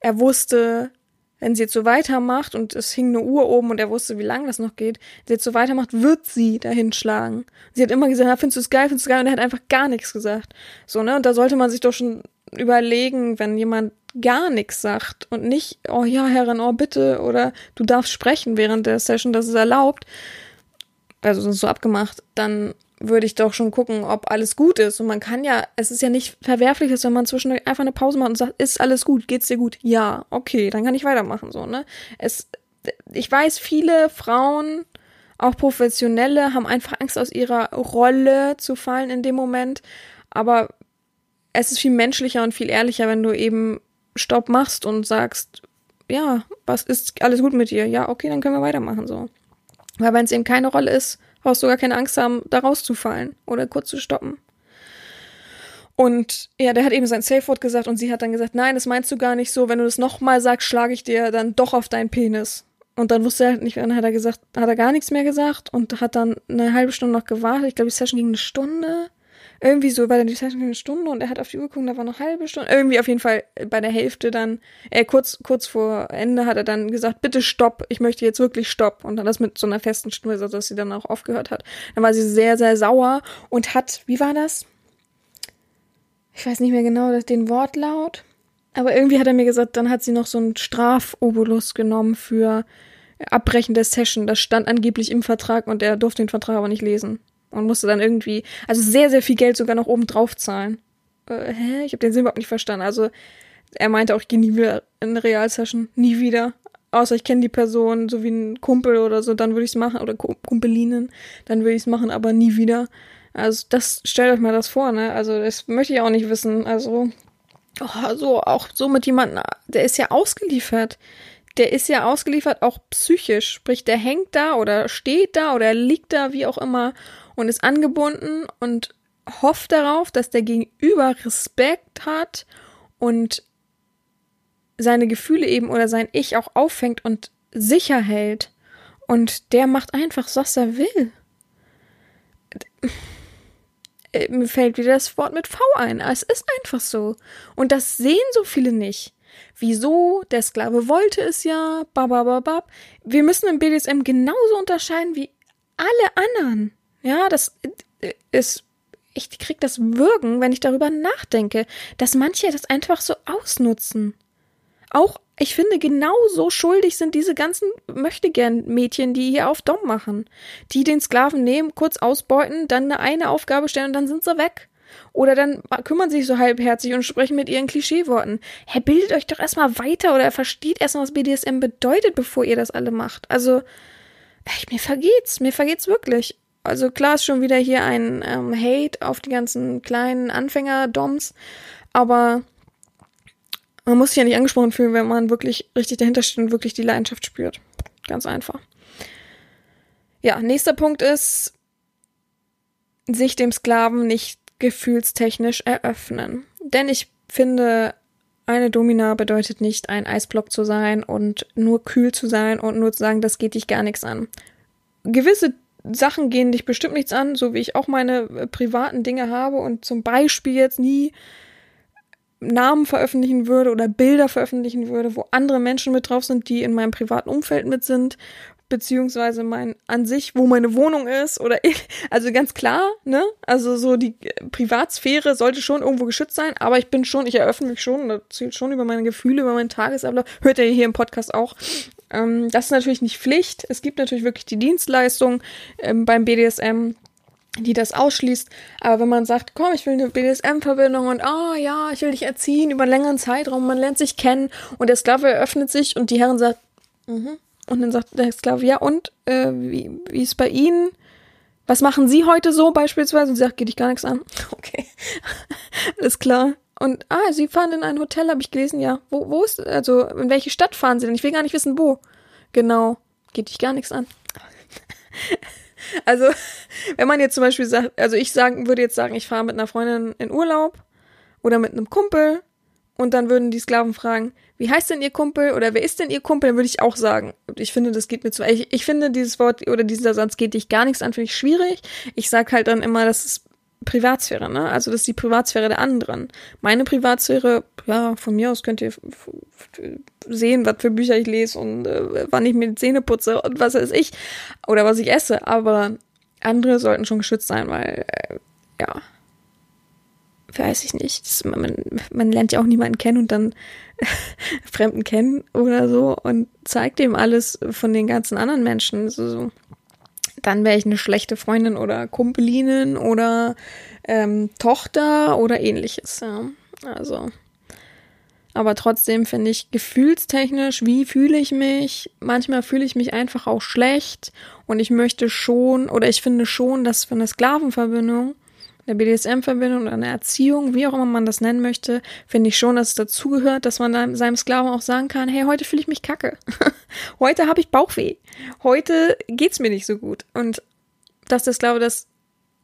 Speaker 1: er wusste, wenn sie jetzt so weitermacht und es hing eine Uhr oben und er wusste, wie lange das noch geht, wenn sie jetzt so weitermacht, wird sie dahin schlagen. Sie hat immer gesagt, ja, findest du es geil, findest du es geil und er hat einfach gar nichts gesagt. So, ne? Und da sollte man sich doch schon überlegen, wenn jemand gar nichts sagt und nicht, oh ja, Herrin, oh bitte, oder du darfst sprechen während der Session, das ist erlaubt, also so abgemacht, dann würde ich doch schon gucken, ob alles gut ist. Und man kann ja, es ist ja nicht verwerflich, wenn man zwischendurch einfach eine Pause macht und sagt, ist alles gut, geht's dir gut? Ja, okay, dann kann ich weitermachen, so, ne? Es, ich weiß, viele Frauen, auch Professionelle, haben einfach Angst, aus ihrer Rolle zu fallen in dem Moment. Aber es ist viel menschlicher und viel ehrlicher, wenn du eben Stopp machst und sagst, ja, was ist alles gut mit dir? Ja, okay, dann können wir weitermachen, so. Weil wenn es eben keine Rolle ist, brauchst du gar keine Angst haben, da rauszufallen oder kurz zu stoppen. Und ja, der hat eben sein Safe Word gesagt und sie hat dann gesagt, nein, das meinst du gar nicht so. Wenn du das nochmal sagst, schlage ich dir dann doch auf deinen Penis. Und dann wusste er halt nicht, dann hat er gesagt, hat er gar nichts mehr gesagt und hat dann eine halbe Stunde noch gewartet. Ich glaube, die Session ging eine Stunde. Irgendwie so, weil dann die Session ging eine Stunde und er hat auf die Uhr geguckt, da war noch eine halbe Stunde. Irgendwie auf jeden Fall bei der Hälfte dann, äh, kurz, kurz vor Ende hat er dann gesagt, bitte stopp, ich möchte jetzt wirklich stopp. Und dann das mit so einer festen Stimme, so dass sie dann auch aufgehört hat. Dann war sie sehr, sehr sauer und hat, wie war das? Ich weiß nicht mehr genau den Wortlaut. Aber irgendwie hat er mir gesagt, dann hat sie noch so einen Strafobolus genommen für Abbrechen der Session. Das stand angeblich im Vertrag und er durfte den Vertrag aber nicht lesen und musste dann irgendwie, also sehr, sehr viel Geld sogar noch oben drauf zahlen. Äh, hä? Ich habe den Sinn überhaupt nicht verstanden. Also er meinte auch, ich gehe nie wieder in eine Realsession. Nie wieder. Außer ich kenne die Person, so wie ein Kumpel oder so, dann würde ich es machen. Oder Kumpelinen, dann würde ich es machen, aber nie wieder. Also das, stellt euch mal das vor, ne? Also das möchte ich auch nicht wissen. Also, oh, so, auch so mit jemandem, der ist ja ausgeliefert. Der ist ja ausgeliefert auch psychisch. Sprich, der hängt da oder steht da oder liegt da, wie auch immer und ist angebunden und hofft darauf, dass der Gegenüber Respekt hat und seine Gefühle eben oder sein Ich auch auffängt und sicher hält. Und der macht einfach, was er will. Äh, mir fällt wieder das Wort mit V ein. Es ist einfach so. Und das sehen so viele nicht. Wieso? Der Sklave wollte es ja. Babababab. Wir müssen im BDSM genauso unterscheiden wie alle anderen. Ja, das äh, ist, ich krieg das Würgen, wenn ich darüber nachdenke, dass manche das einfach so ausnutzen. Auch, ich finde, genauso schuldig sind diese ganzen Möchtegern-Mädchen, die hier auf Dom machen. Die den Sklaven nehmen, kurz ausbeuten, dann eine, Aufgabe stellen und dann sind sie weg. Oder dann kümmern sich so halbherzig und sprechen mit ihren Klischeeworten. Hä, bildet euch doch erstmal weiter oder versteht erstmal, was BDSM bedeutet, bevor ihr das alle macht. Also, echt, mir vergeht's, mir vergeht's wirklich also klar ist schon wieder hier ein ähm, Hate auf die ganzen kleinen Anfänger-Doms, aber man muss sich ja nicht angesprochen fühlen, wenn man wirklich richtig dahinter steht und wirklich die Leidenschaft spürt. Ganz einfach. Ja, nächster Punkt ist, sich dem Sklaven nicht gefühlstechnisch eröffnen. Denn ich finde, eine Domina bedeutet nicht, ein Eisblock zu sein und nur kühl zu sein und nur zu sagen, das geht dich gar nichts an. Gewisse Sachen gehen dich bestimmt nichts an, so wie ich auch meine äh, privaten Dinge habe und zum Beispiel jetzt nie Namen veröffentlichen würde oder Bilder veröffentlichen würde, wo andere Menschen mit drauf sind, die in meinem privaten Umfeld mit sind, beziehungsweise mein an sich, wo meine Wohnung ist oder ich, also ganz klar, ne? Also so die Privatsphäre sollte schon irgendwo geschützt sein, aber ich bin schon, ich eröffne mich schon, erzähle schon über meine Gefühle, über meinen Tagesablauf, hört ihr hier im Podcast auch. Ähm, das ist natürlich nicht Pflicht. Es gibt natürlich wirklich die Dienstleistung ähm, beim BDSM die das ausschließt. Aber wenn man sagt, komm, ich will eine BDSM-Verbindung und ah oh, ja, ich will dich erziehen über einen längeren Zeitraum, man lernt sich kennen und der Sklave eröffnet sich und die Herren sagt, mhm. und dann sagt der Sklave, ja und, äh, wie, wie ist bei Ihnen? Was machen Sie heute so beispielsweise? Und sie sagt, geht dich gar nichts an. Okay, alles klar. Und, ah, Sie fahren in ein Hotel, habe ich gelesen, ja. Wo, wo ist, also, in welche Stadt fahren Sie denn? Ich will gar nicht wissen, wo. Genau, geht dich gar nichts an. Also, wenn man jetzt zum Beispiel sagt, also ich sagen, würde jetzt sagen, ich fahre mit einer Freundin in Urlaub oder mit einem Kumpel und dann würden die Sklaven fragen, wie heißt denn ihr Kumpel oder wer ist denn ihr Kumpel, dann würde ich auch sagen. Ich finde, das geht mir zu. Ich, ich finde, dieses Wort oder dieser Satz geht dich gar nichts an, finde ich schwierig. Ich sag halt dann immer, das ist Privatsphäre, ne? Also das ist die Privatsphäre der anderen. Meine Privatsphäre, ja, von mir aus könnt ihr sehen, was für Bücher ich lese und äh, wann ich mir die Zähne putze und was weiß ich. Oder was ich esse. Aber andere sollten schon geschützt sein, weil, äh, ja, weiß ich nicht. Das, man, man lernt ja auch niemanden kennen und dann Fremden kennen oder so und zeigt ihm alles von den ganzen anderen Menschen. So, so dann wäre ich eine schlechte Freundin oder Kumpelinin oder ähm, Tochter oder ähnliches. Ja. Also. Aber trotzdem finde ich gefühlstechnisch, wie fühle ich mich? Manchmal fühle ich mich einfach auch schlecht und ich möchte schon oder ich finde schon, dass für eine Sklavenverbindung eine BDSM-Verbindung oder eine Erziehung, wie auch immer man das nennen möchte, finde ich schon, dass es dazugehört, dass man seinem Sklaven auch sagen kann, hey, heute fühle ich mich kacke. heute habe ich Bauchweh. Heute geht's mir nicht so gut. Und dass der Sklave das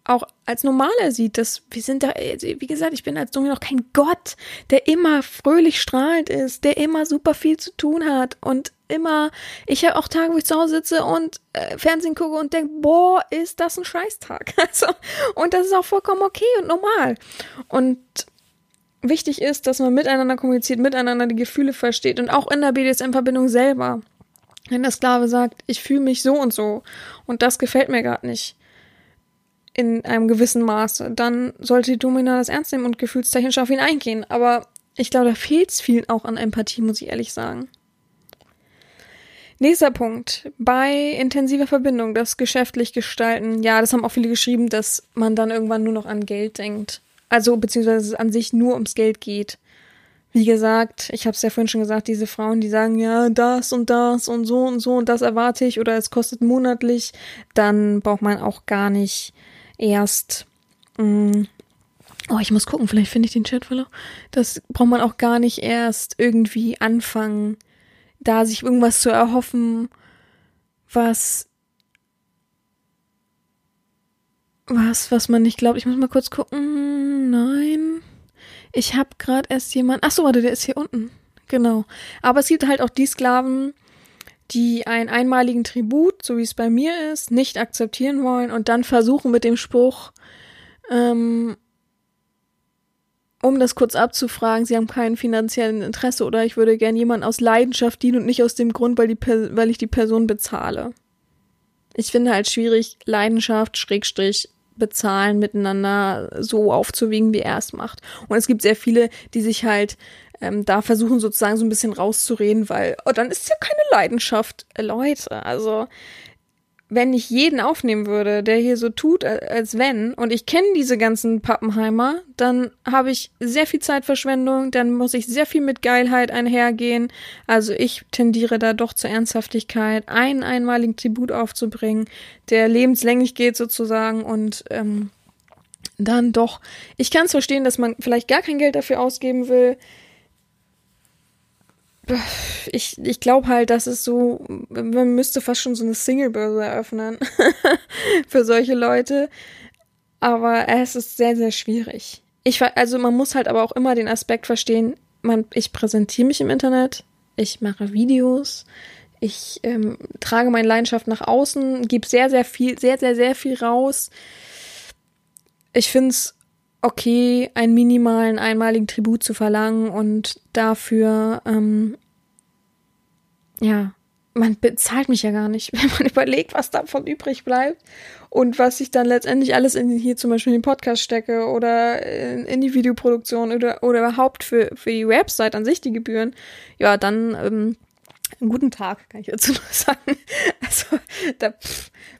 Speaker 1: auch als normaler sieht, dass wir sind da, wie gesagt, ich bin als Dunkel noch kein Gott, der immer fröhlich strahlend ist, der immer super viel zu tun hat und immer, ich habe auch Tage, wo ich zu Hause sitze und äh, Fernsehen gucke und denke, boah, ist das ein Scheißtag. Also, und das ist auch vollkommen okay und normal. Und wichtig ist, dass man miteinander kommuniziert, miteinander die Gefühle versteht und auch in der BDSM-Verbindung selber. Wenn der Sklave sagt, ich fühle mich so und so und das gefällt mir gerade nicht in einem gewissen Maße, dann sollte die Domina das ernst nehmen und gefühlstechnisch auf ihn eingehen. Aber ich glaube, da fehlt es vielen auch an Empathie, muss ich ehrlich sagen. Nächster Punkt. Bei intensiver Verbindung, das geschäftlich gestalten. Ja, das haben auch viele geschrieben, dass man dann irgendwann nur noch an Geld denkt. Also, beziehungsweise es an sich nur ums Geld geht. Wie gesagt, ich habe es ja vorhin schon gesagt, diese Frauen, die sagen, ja, das und das und so und so und das erwarte ich oder es kostet monatlich, dann braucht man auch gar nicht erst. Mh, mm, oh, ich muss gucken, vielleicht finde ich den Chatverlauf. Das braucht man auch gar nicht erst irgendwie anfangen, da sich irgendwas zu erhoffen, was was, was man nicht glaubt. Ich muss mal kurz gucken. Nein. Ich habe gerade erst jemand. Ach so, warte, der ist hier unten. Genau. Aber es gibt halt auch die Sklaven, die einen einmaligen Tribut, so wie es bei mir ist, nicht akzeptieren wollen und dann versuchen mit dem Spruch, ähm, um das kurz abzufragen, sie haben kein finanziellen Interesse oder ich würde gern jemanden aus Leidenschaft dienen und nicht aus dem Grund, weil, die weil ich die Person bezahle. Ich finde halt schwierig, Leidenschaft, Schrägstrich, bezahlen miteinander so aufzuwiegen, wie er es macht. Und es gibt sehr viele, die sich halt ähm, da versuchen sozusagen so ein bisschen rauszureden, weil, oh, dann ist es ja keine Leidenschaft, äh, Leute. Also wenn ich jeden aufnehmen würde, der hier so tut, als wenn, und ich kenne diese ganzen Pappenheimer, dann habe ich sehr viel Zeitverschwendung, dann muss ich sehr viel mit Geilheit einhergehen. Also ich tendiere da doch zur Ernsthaftigkeit, einen einmaligen Tribut aufzubringen, der lebenslänglich geht sozusagen und ähm, dann doch. Ich kann es verstehen, dass man vielleicht gar kein Geld dafür ausgeben will ich, ich glaube halt, dass es so, man müsste fast schon so eine Single-Börse eröffnen für solche Leute. Aber es ist sehr, sehr schwierig. Ich, also man muss halt aber auch immer den Aspekt verstehen, man, ich präsentiere mich im Internet, ich mache Videos, ich ähm, trage meine Leidenschaft nach außen, gebe sehr, sehr viel, sehr, sehr, sehr viel raus. Ich finde es okay, einen minimalen, einmaligen Tribut zu verlangen und dafür, ähm, ja, man bezahlt mich ja gar nicht, wenn man überlegt, was davon übrig bleibt und was ich dann letztendlich alles in hier zum Beispiel in den Podcast stecke oder in, in die Videoproduktion oder, oder überhaupt für, für die Website an sich die Gebühren, ja, dann ähm, einen guten Tag, kann ich dazu nur sagen. Also, da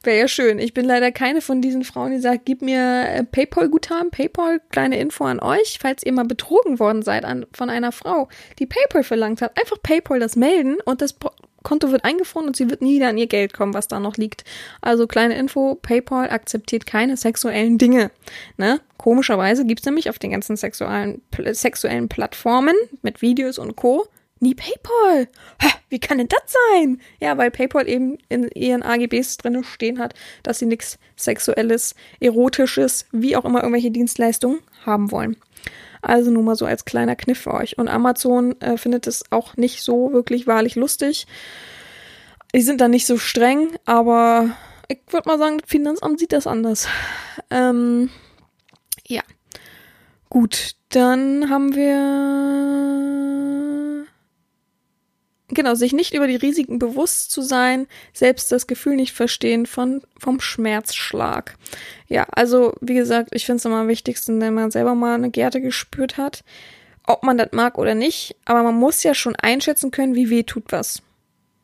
Speaker 1: wäre ja schön. Ich bin leider keine von diesen Frauen, die sagt, gib mir äh, PayPal-Guthaben, PayPal, kleine Info an euch, falls ihr mal betrogen worden seid an, von einer Frau, die PayPal verlangt hat. Einfach PayPal das melden und das Konto wird eingefroren und sie wird nie wieder an ihr Geld kommen, was da noch liegt. Also kleine Info, PayPal akzeptiert keine sexuellen Dinge. Ne? Komischerweise gibt's nämlich auf den ganzen sexuellen, sexuellen Plattformen mit Videos und Co. nie PayPal. Hä, wie kann denn das sein? Ja, weil PayPal eben in ihren AGBs drinne stehen hat, dass sie nichts Sexuelles, Erotisches, wie auch immer irgendwelche Dienstleistungen haben wollen. Also nur mal so als kleiner Kniff für euch. Und Amazon äh, findet es auch nicht so wirklich wahrlich lustig. Die sind da nicht so streng, aber ich würde mal sagen, das Finanzamt sieht das anders. Ähm, ja. Gut, dann haben wir genau, sich nicht über die Risiken bewusst zu sein, selbst das Gefühl nicht verstehen von, vom Schmerzschlag. Ja, also, wie gesagt, ich finde es immer am wichtigsten, wenn man selber mal eine Gerte gespürt hat, ob man das mag oder nicht, aber man muss ja schon einschätzen können, wie weh tut was.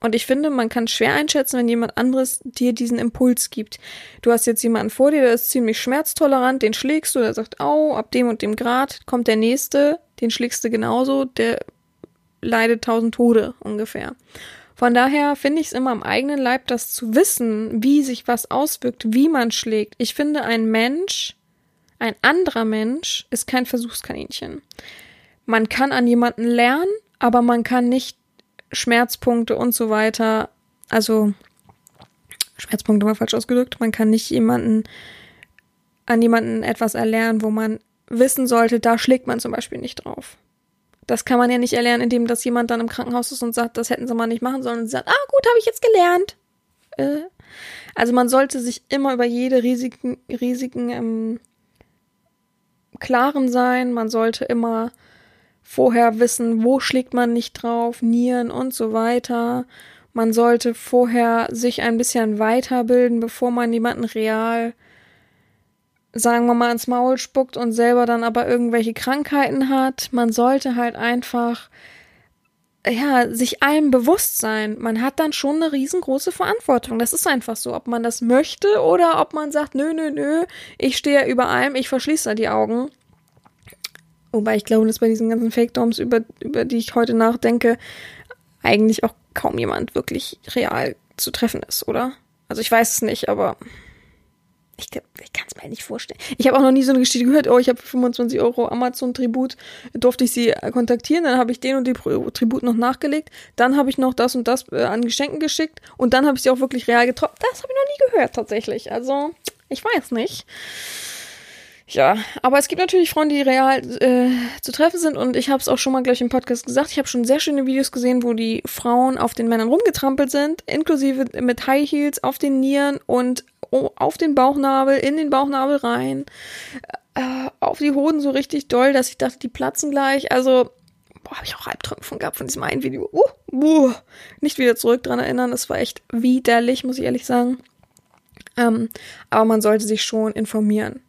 Speaker 1: Und ich finde, man kann schwer einschätzen, wenn jemand anderes dir diesen Impuls gibt. Du hast jetzt jemanden vor dir, der ist ziemlich schmerztolerant, den schlägst du, der sagt, au, ab dem und dem Grad kommt der nächste, den schlägst du genauso, der leidet tausend Tode ungefähr. Von daher finde ich es immer am eigenen Leib, das zu wissen, wie sich was auswirkt, wie man schlägt. Ich finde, ein Mensch, ein anderer Mensch, ist kein Versuchskaninchen. Man kann an jemanden lernen, aber man kann nicht Schmerzpunkte und so weiter, also Schmerzpunkte mal falsch ausgedrückt, man kann nicht jemanden an jemanden etwas erlernen, wo man wissen sollte, da schlägt man zum Beispiel nicht drauf. Das kann man ja nicht erlernen, indem dass jemand dann im Krankenhaus ist und sagt, das hätten sie mal nicht machen sollen und sagt, ah gut, habe ich jetzt gelernt. Äh, also man sollte sich immer über jede Risiken, Risiken im Klaren sein. Man sollte immer vorher wissen, wo schlägt man nicht drauf, Nieren und so weiter. Man sollte vorher sich ein bisschen weiterbilden, bevor man jemanden real sagen wir mal, ins Maul spuckt und selber dann aber irgendwelche Krankheiten hat. Man sollte halt einfach, ja, sich allem bewusst sein. Man hat dann schon eine riesengroße Verantwortung. Das ist einfach so, ob man das möchte oder ob man sagt, nö, nö, nö, ich stehe ja über allem, ich verschließe da die Augen. Wobei ich glaube, dass bei diesen ganzen Fake-Doms, über, über die ich heute nachdenke, eigentlich auch kaum jemand wirklich real zu treffen ist, oder? Also ich weiß es nicht, aber ich, ich kann es mir nicht vorstellen. Ich habe auch noch nie so eine Geschichte gehört, oh, ich habe 25 Euro Amazon-Tribut, durfte ich sie kontaktieren, dann habe ich den und die Tribut noch nachgelegt, dann habe ich noch das und das äh, an Geschenken geschickt und dann habe ich sie auch wirklich real getroffen. Das habe ich noch nie gehört tatsächlich. Also, ich weiß nicht. Ja, aber es gibt natürlich Frauen, die real äh, zu treffen sind und ich habe es auch schon mal gleich im Podcast gesagt. Ich habe schon sehr schöne Videos gesehen, wo die Frauen auf den Männern rumgetrampelt sind, inklusive mit High Heels auf den Nieren und auf den Bauchnabel, in den Bauchnabel rein, äh, auf die Hoden so richtig doll, dass ich dachte, die platzen gleich. Also, boah, habe ich auch Albträume von gehabt von diesem einen Video. Uh, uh, nicht wieder zurück dran erinnern, das war echt widerlich, muss ich ehrlich sagen. Ähm, aber man sollte sich schon informieren.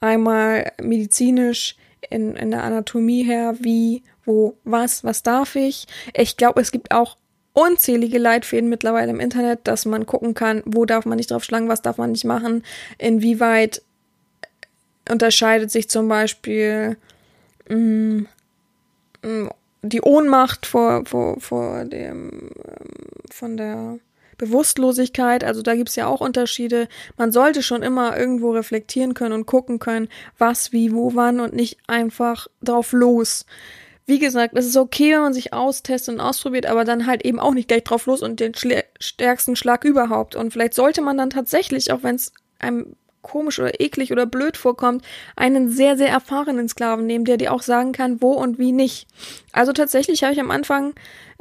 Speaker 1: Einmal medizinisch, in, in der Anatomie her, wie, wo, was, was darf ich. Ich glaube, es gibt auch unzählige Leitfäden mittlerweile im Internet, dass man gucken kann, wo darf man nicht drauf schlagen, was darf man nicht machen, inwieweit unterscheidet sich zum Beispiel mh, mm, mh, mm, die Ohnmacht vor, vor, vor dem, ähm, von der Bewusstlosigkeit, also da gibt's ja auch Unterschiede. Man sollte schon immer irgendwo reflektieren können und gucken können, was, wie, wo, wann und nicht einfach drauf los wie gesagt, es ist okay, wenn man sich austestet und ausprobiert, aber dann halt eben auch nicht gleich drauf los und den stärksten Schlag überhaupt. Und vielleicht sollte man dann tatsächlich, auch wenn es einem komisch oder eklig oder blöd vorkommt, einen sehr, sehr erfahrenen Sklaven nehmen, der dir auch sagen kann, wo und wie nicht. Also tatsächlich habe ich am Anfang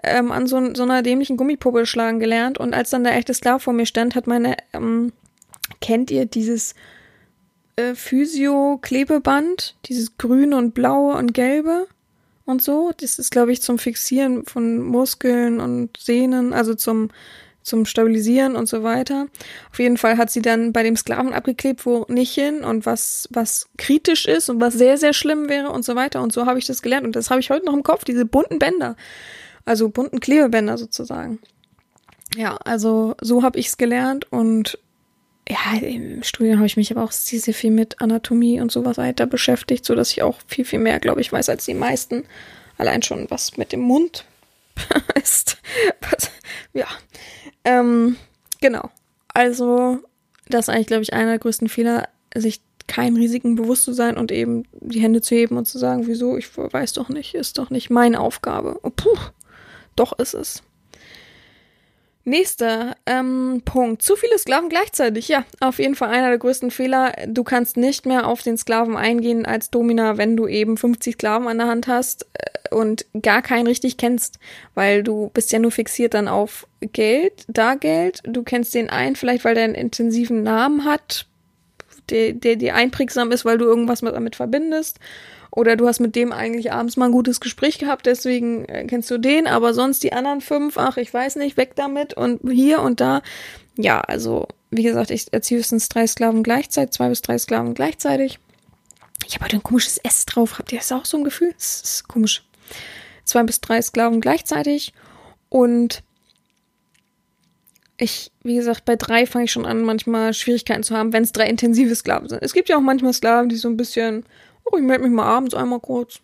Speaker 1: ähm, an so, so einer dämlichen Gummipuppe schlagen gelernt und als dann der echte Sklave vor mir stand, hat meine, ähm, kennt ihr dieses äh, Physio-Klebeband, dieses grüne und blaue und gelbe und so. Das ist, glaube ich, zum Fixieren von Muskeln und Sehnen, also zum zum Stabilisieren und so weiter. Auf jeden Fall hat sie dann bei dem Sklaven abgeklebt, wo nicht hin und was, was kritisch ist und was sehr, sehr schlimm wäre und so weiter. Und so habe ich das gelernt. Und das habe ich heute noch im Kopf, diese bunten Bänder. Also bunten Klebebänder sozusagen. Ja, also so habe ich es gelernt und ja, im Studium habe ich mich aber auch sehr, sehr viel mit Anatomie und sowas weiter beschäftigt, so dass ich auch viel, viel mehr, glaube ich, weiß als die meisten. Allein schon was mit dem Mund ist. ja, ähm, genau. Also, das ist eigentlich, glaube ich, einer der größten Fehler, sich keinen Risiken bewusst zu sein und eben die Hände zu heben und zu sagen, wieso, ich weiß doch nicht, ist doch nicht meine Aufgabe. Oh, puh, doch ist es. Nächster ähm, Punkt. Zu viele Sklaven gleichzeitig. Ja, auf jeden Fall einer der größten Fehler. Du kannst nicht mehr auf den Sklaven eingehen als Domina, wenn du eben 50 Sklaven an der Hand hast äh, und gar keinen richtig kennst, weil du bist ja nur fixiert dann auf Geld, da Geld. Du kennst den einen vielleicht, weil der einen intensiven Namen hat, der, der dir einprägsam ist, weil du irgendwas damit verbindest. Oder du hast mit dem eigentlich abends mal ein gutes Gespräch gehabt, deswegen äh, kennst du den, aber sonst die anderen fünf, ach, ich weiß nicht, weg damit und hier und da. Ja, also, wie gesagt, ich erziehe höchstens drei Sklaven gleichzeitig, zwei bis drei Sklaven gleichzeitig. Ich habe heute ein komisches S drauf. Habt ihr das auch so ein Gefühl? Das ist komisch. Zwei bis drei Sklaven gleichzeitig. Und ich, wie gesagt, bei drei fange ich schon an, manchmal Schwierigkeiten zu haben, wenn es drei intensive Sklaven sind. Es gibt ja auch manchmal Sklaven, die so ein bisschen oh, ich melde mich mal abends einmal kurz.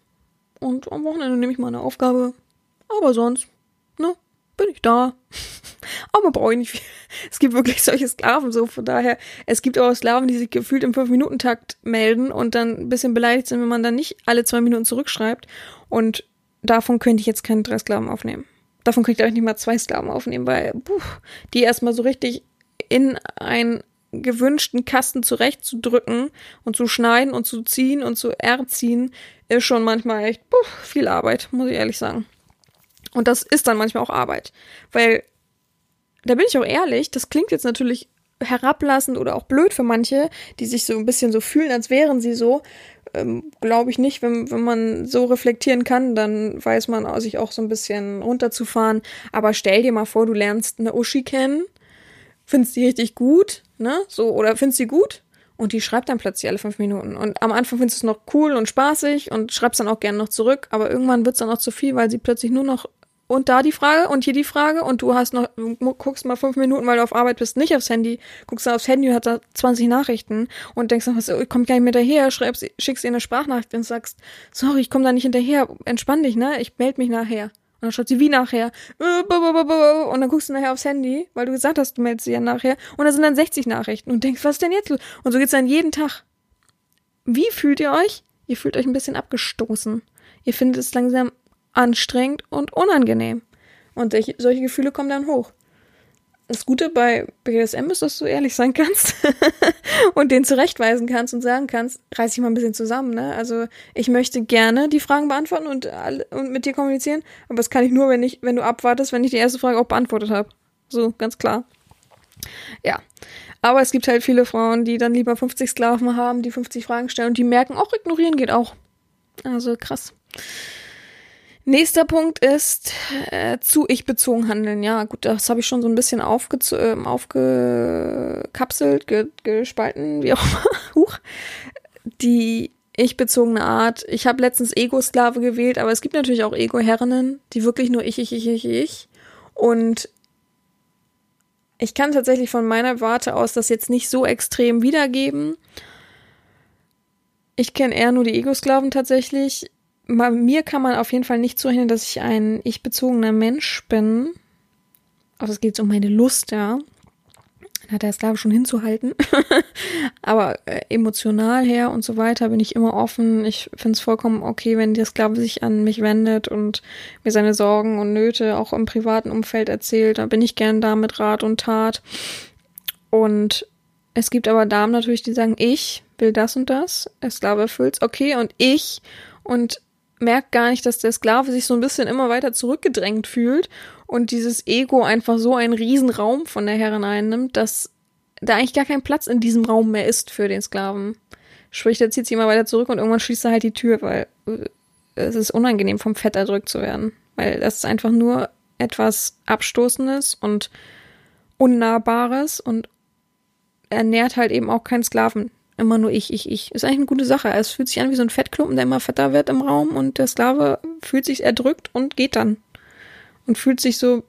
Speaker 1: Und am Wochenende nehme ich mal eine Aufgabe. Aber sonst, ne, bin ich da. Aber brauche ich nicht viel. Es gibt wirklich solche Sklaven so, von daher. Es gibt auch Sklaven, die sich gefühlt im 5-Minuten-Takt melden und dann ein bisschen beleidigt sind, wenn man dann nicht alle zwei Minuten zurückschreibt. Und davon könnte ich jetzt keine drei Sklaven aufnehmen. Davon könnte ich auch nicht mal zwei Sklaven aufnehmen, weil puh, die erstmal so richtig in ein gewünschten Kasten zurechtzudrücken und zu schneiden und zu ziehen und zu erziehen, ist schon manchmal echt puh, viel Arbeit, muss ich ehrlich sagen. Und das ist dann manchmal auch Arbeit. Weil, da bin ich auch ehrlich, das klingt jetzt natürlich herablassend oder auch blöd für manche, die sich so ein bisschen so fühlen, als wären sie so. Ähm, Glaube ich nicht, wenn, wenn man so reflektieren kann, dann weiß man sich auch so ein bisschen runterzufahren. Aber stell dir mal vor, du lernst eine Uschi kennen findest die richtig gut, ne? So, oder findest die gut? Und die schreibt dann plötzlich alle fünf Minuten. Und am Anfang findest du es noch cool und spaßig und schreibst dann auch gerne noch zurück, aber irgendwann wird es dann auch zu viel, weil sie plötzlich nur noch und da die Frage und hier die Frage und du hast noch, guckst mal fünf Minuten, weil du auf Arbeit bist, nicht aufs Handy, guckst dann aufs Handy und hat da 20 Nachrichten und denkst noch, ich komm gar nicht mehr hinterher, schreibst, schickst ihr eine Sprachnachricht und sagst, sorry, ich komme da nicht hinterher, entspann dich, ne, ich melde mich nachher. Und dann schaut sie wie nachher. Und dann guckst du nachher aufs Handy, weil du gesagt hast, du meldest sie ja nachher. Und da sind dann 60 Nachrichten. Und denkst, was denn jetzt? Und so geht's dann jeden Tag. Wie fühlt ihr euch? Ihr fühlt euch ein bisschen abgestoßen. Ihr findet es langsam anstrengend und unangenehm. Und solche Gefühle kommen dann hoch. Das Gute bei BDSM ist, dass du ehrlich sein kannst und den zurechtweisen kannst und sagen kannst, reiß dich mal ein bisschen zusammen, ne? Also ich möchte gerne die Fragen beantworten und, und mit dir kommunizieren, aber das kann ich nur, wenn ich, wenn du abwartest, wenn ich die erste Frage auch beantwortet habe. So, ganz klar. Ja. Aber es gibt halt viele Frauen, die dann lieber 50 Sklaven haben, die 50 Fragen stellen und die merken, auch ignorieren geht auch. Also krass. Nächster Punkt ist äh, zu ich bezogen handeln. Ja, gut, das habe ich schon so ein bisschen aufge äh, aufgekapselt, ge gespalten, wie auch immer. Huch. Die ich bezogene Art. Ich habe letztens Ego-Sklave gewählt, aber es gibt natürlich auch Ego-Herrinnen, die wirklich nur ich, ich, ich, ich, ich. Und ich kann tatsächlich von meiner Warte aus das jetzt nicht so extrem wiedergeben. Ich kenne eher nur die Ego-Sklaven tatsächlich bei mir kann man auf jeden Fall nicht zuhören, dass ich ein ich-bezogener Mensch bin. Also es geht um meine Lust, ja. Dann hat er es, glaube ich, schon hinzuhalten. Aber äh, emotional her und so weiter bin ich immer offen. Ich finde es vollkommen okay, wenn der Sklave sich an mich wendet und mir seine Sorgen und Nöte auch im privaten Umfeld erzählt. Da bin ich gern da mit Rat und Tat. Und es gibt aber Damen natürlich, die sagen, ich will das und das. Der Sklave erfüllt's, okay, und ich und merkt gar nicht, dass der Sklave sich so ein bisschen immer weiter zurückgedrängt fühlt und dieses Ego einfach so einen riesen Raum von der Herrin einnimmt, dass da eigentlich gar kein Platz in diesem Raum mehr ist für den Sklaven. Sprich, der zieht sich immer weiter zurück und irgendwann schließt er halt die Tür, weil äh, es ist unangenehm, vom Fett erdrückt zu werden. Weil das ist einfach nur etwas Abstoßendes und Unnahbares und ernährt halt eben auch keinen Sklaven. Immer nur ich, ich, ich. Ist eigentlich eine gute Sache. Es fühlt sich an wie so ein Fettklumpen, der immer fetter wird im Raum und der Sklave fühlt sich erdrückt und geht dann. Und fühlt sich so.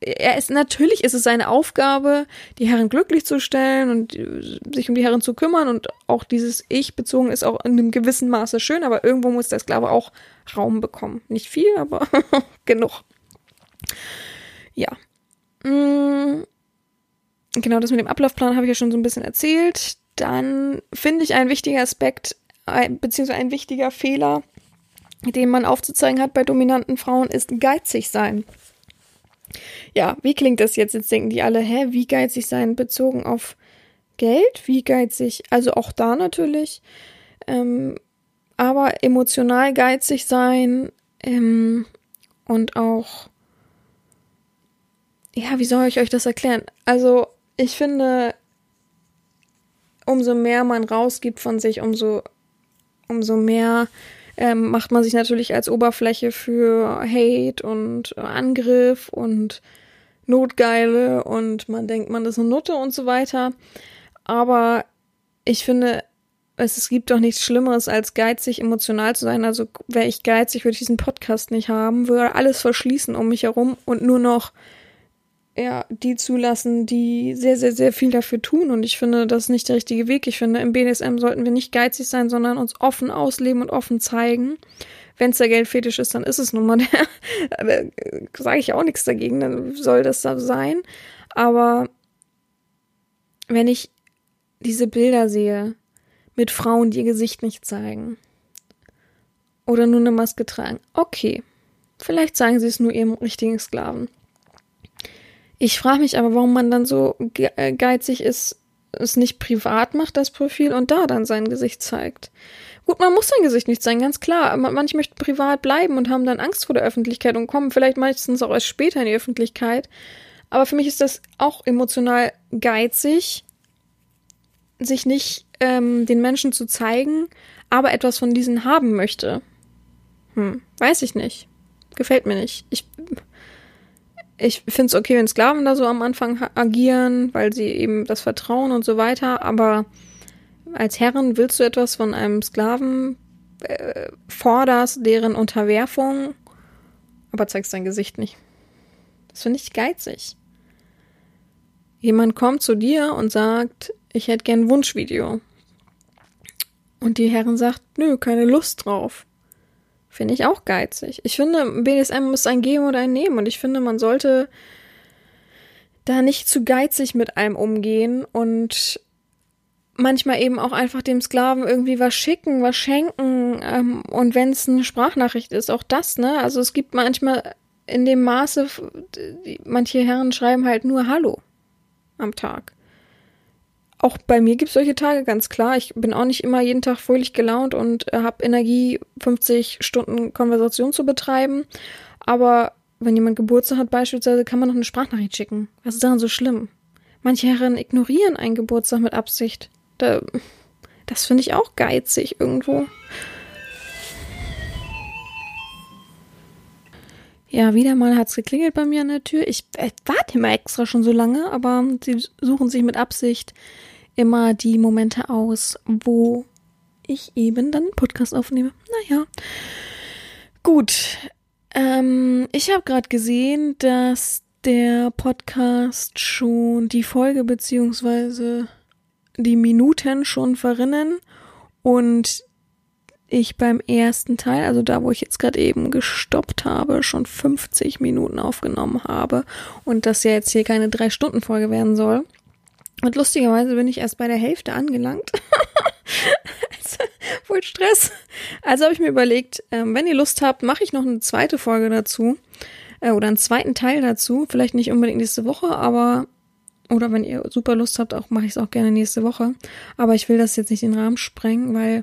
Speaker 1: Er ist, natürlich ist es seine Aufgabe, die Herren glücklich zu stellen und sich um die Herren zu kümmern und auch dieses Ich bezogen ist auch in einem gewissen Maße schön, aber irgendwo muss der Sklave auch Raum bekommen. Nicht viel, aber genug. Ja. Mm. Genau, das mit dem Ablaufplan habe ich ja schon so ein bisschen erzählt. Dann finde ich ein wichtiger Aspekt, beziehungsweise ein wichtiger Fehler, den man aufzuzeigen hat bei dominanten Frauen, ist geizig sein. Ja, wie klingt das jetzt? Jetzt denken die alle, hä, wie geizig sein bezogen auf Geld? Wie geizig? Also auch da natürlich. Ähm, aber emotional geizig sein ähm, und auch, ja, wie soll ich euch das erklären? Also ich finde, umso mehr man rausgibt von sich, umso, umso mehr ähm, macht man sich natürlich als Oberfläche für Hate und Angriff und Notgeile und man denkt, man ist eine Nutte und so weiter. Aber ich finde, es, es gibt doch nichts Schlimmeres, als geizig emotional zu sein. Also wäre ich geizig, würde ich diesen Podcast nicht haben, würde alles verschließen um mich herum und nur noch ja, die zulassen, die sehr, sehr, sehr viel dafür tun. Und ich finde, das ist nicht der richtige Weg. Ich finde, im BDSM sollten wir nicht geizig sein, sondern uns offen ausleben und offen zeigen. Wenn es der Geldfetisch ist, dann ist es nun mal der. da sage ich auch nichts dagegen, dann soll das da sein. Aber wenn ich diese Bilder sehe mit Frauen, die ihr Gesicht nicht zeigen oder nur eine Maske tragen, okay, vielleicht sagen sie es nur ihrem richtigen Sklaven. Ich frage mich aber, warum man dann so äh, geizig ist, es nicht privat macht, das Profil, und da dann sein Gesicht zeigt. Gut, man muss sein Gesicht nicht zeigen, ganz klar. Manche möchten privat bleiben und haben dann Angst vor der Öffentlichkeit und kommen vielleicht meistens auch erst später in die Öffentlichkeit. Aber für mich ist das auch emotional geizig, sich nicht ähm, den Menschen zu zeigen, aber etwas von diesen haben möchte. Hm, weiß ich nicht. Gefällt mir nicht. Ich ich finde es okay, wenn Sklaven da so am Anfang agieren, weil sie eben das Vertrauen und so weiter, aber als Herren willst du etwas von einem Sklaven, äh, forderst deren Unterwerfung, aber zeigst dein Gesicht nicht. Das finde ich geizig. Jemand kommt zu dir und sagt, ich hätte gern ein Wunschvideo. Und die Herren sagt, nö, keine Lust drauf. Finde ich auch geizig. Ich finde, BDSM muss ein Geben oder ein Nehmen. Und ich finde, man sollte da nicht zu geizig mit allem umgehen und manchmal eben auch einfach dem Sklaven irgendwie was schicken, was schenken. Ähm, und wenn es eine Sprachnachricht ist, auch das, ne? Also es gibt manchmal in dem Maße, manche Herren schreiben halt nur Hallo am Tag auch bei mir gibt es solche Tage, ganz klar. Ich bin auch nicht immer jeden Tag fröhlich gelaunt und äh, habe Energie, 50 Stunden Konversation zu betreiben. Aber wenn jemand Geburtstag hat beispielsweise, kann man noch eine Sprachnachricht schicken. Was ist daran so schlimm? Manche Herren ignorieren einen Geburtstag mit Absicht. Da, das finde ich auch geizig irgendwo. Ja, wieder mal hat's geklingelt bei mir an der Tür. Ich äh, warte immer extra schon so lange, aber sie suchen sich mit Absicht immer die Momente aus, wo ich eben dann einen Podcast aufnehme. Naja. Gut. Ähm, ich habe gerade gesehen, dass der Podcast schon die Folge beziehungsweise die Minuten schon verrinnen und ich beim ersten Teil, also da, wo ich jetzt gerade eben gestoppt habe, schon 50 Minuten aufgenommen habe und das ja jetzt hier keine drei Stunden Folge werden soll. Und lustigerweise bin ich erst bei der Hälfte angelangt. also, voll Stress. Also habe ich mir überlegt, ähm, wenn ihr Lust habt, mache ich noch eine zweite Folge dazu. Äh, oder einen zweiten Teil dazu. Vielleicht nicht unbedingt nächste Woche, aber. Oder wenn ihr super Lust habt, auch mache ich es auch gerne nächste Woche. Aber ich will das jetzt nicht den Rahmen sprengen, weil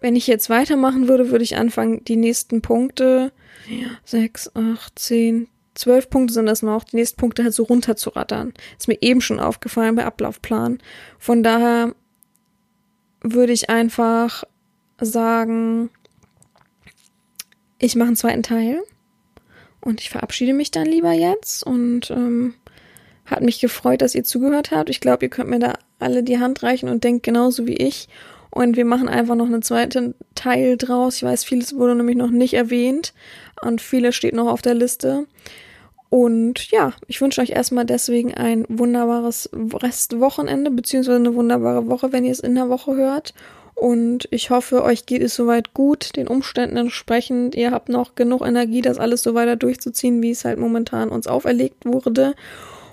Speaker 1: wenn ich jetzt weitermachen würde, würde ich anfangen, die nächsten Punkte. Sechs, acht, zehn, zwölf Punkte sind das noch, die nächsten Punkte halt so runterzurattern. Ist mir eben schon aufgefallen bei Ablaufplan. Von daher würde ich einfach sagen, ich mache einen zweiten Teil und ich verabschiede mich dann lieber jetzt und ähm, hat mich gefreut, dass ihr zugehört habt. Ich glaube, ihr könnt mir da alle die Hand reichen und denkt genauso wie ich. Und wir machen einfach noch einen zweiten Teil draus. Ich weiß, vieles wurde nämlich noch nicht erwähnt und vieles steht noch auf der Liste. Und ja, ich wünsche euch erstmal deswegen ein wunderbares Restwochenende, beziehungsweise eine wunderbare Woche, wenn ihr es in der Woche hört. Und ich hoffe, euch geht es soweit gut, den Umständen entsprechend. Ihr habt noch genug Energie, das alles so weiter durchzuziehen, wie es halt momentan uns auferlegt wurde.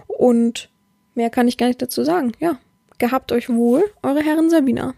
Speaker 1: Und mehr kann ich gar nicht dazu sagen. Ja, gehabt euch wohl, eure Herren Sabina.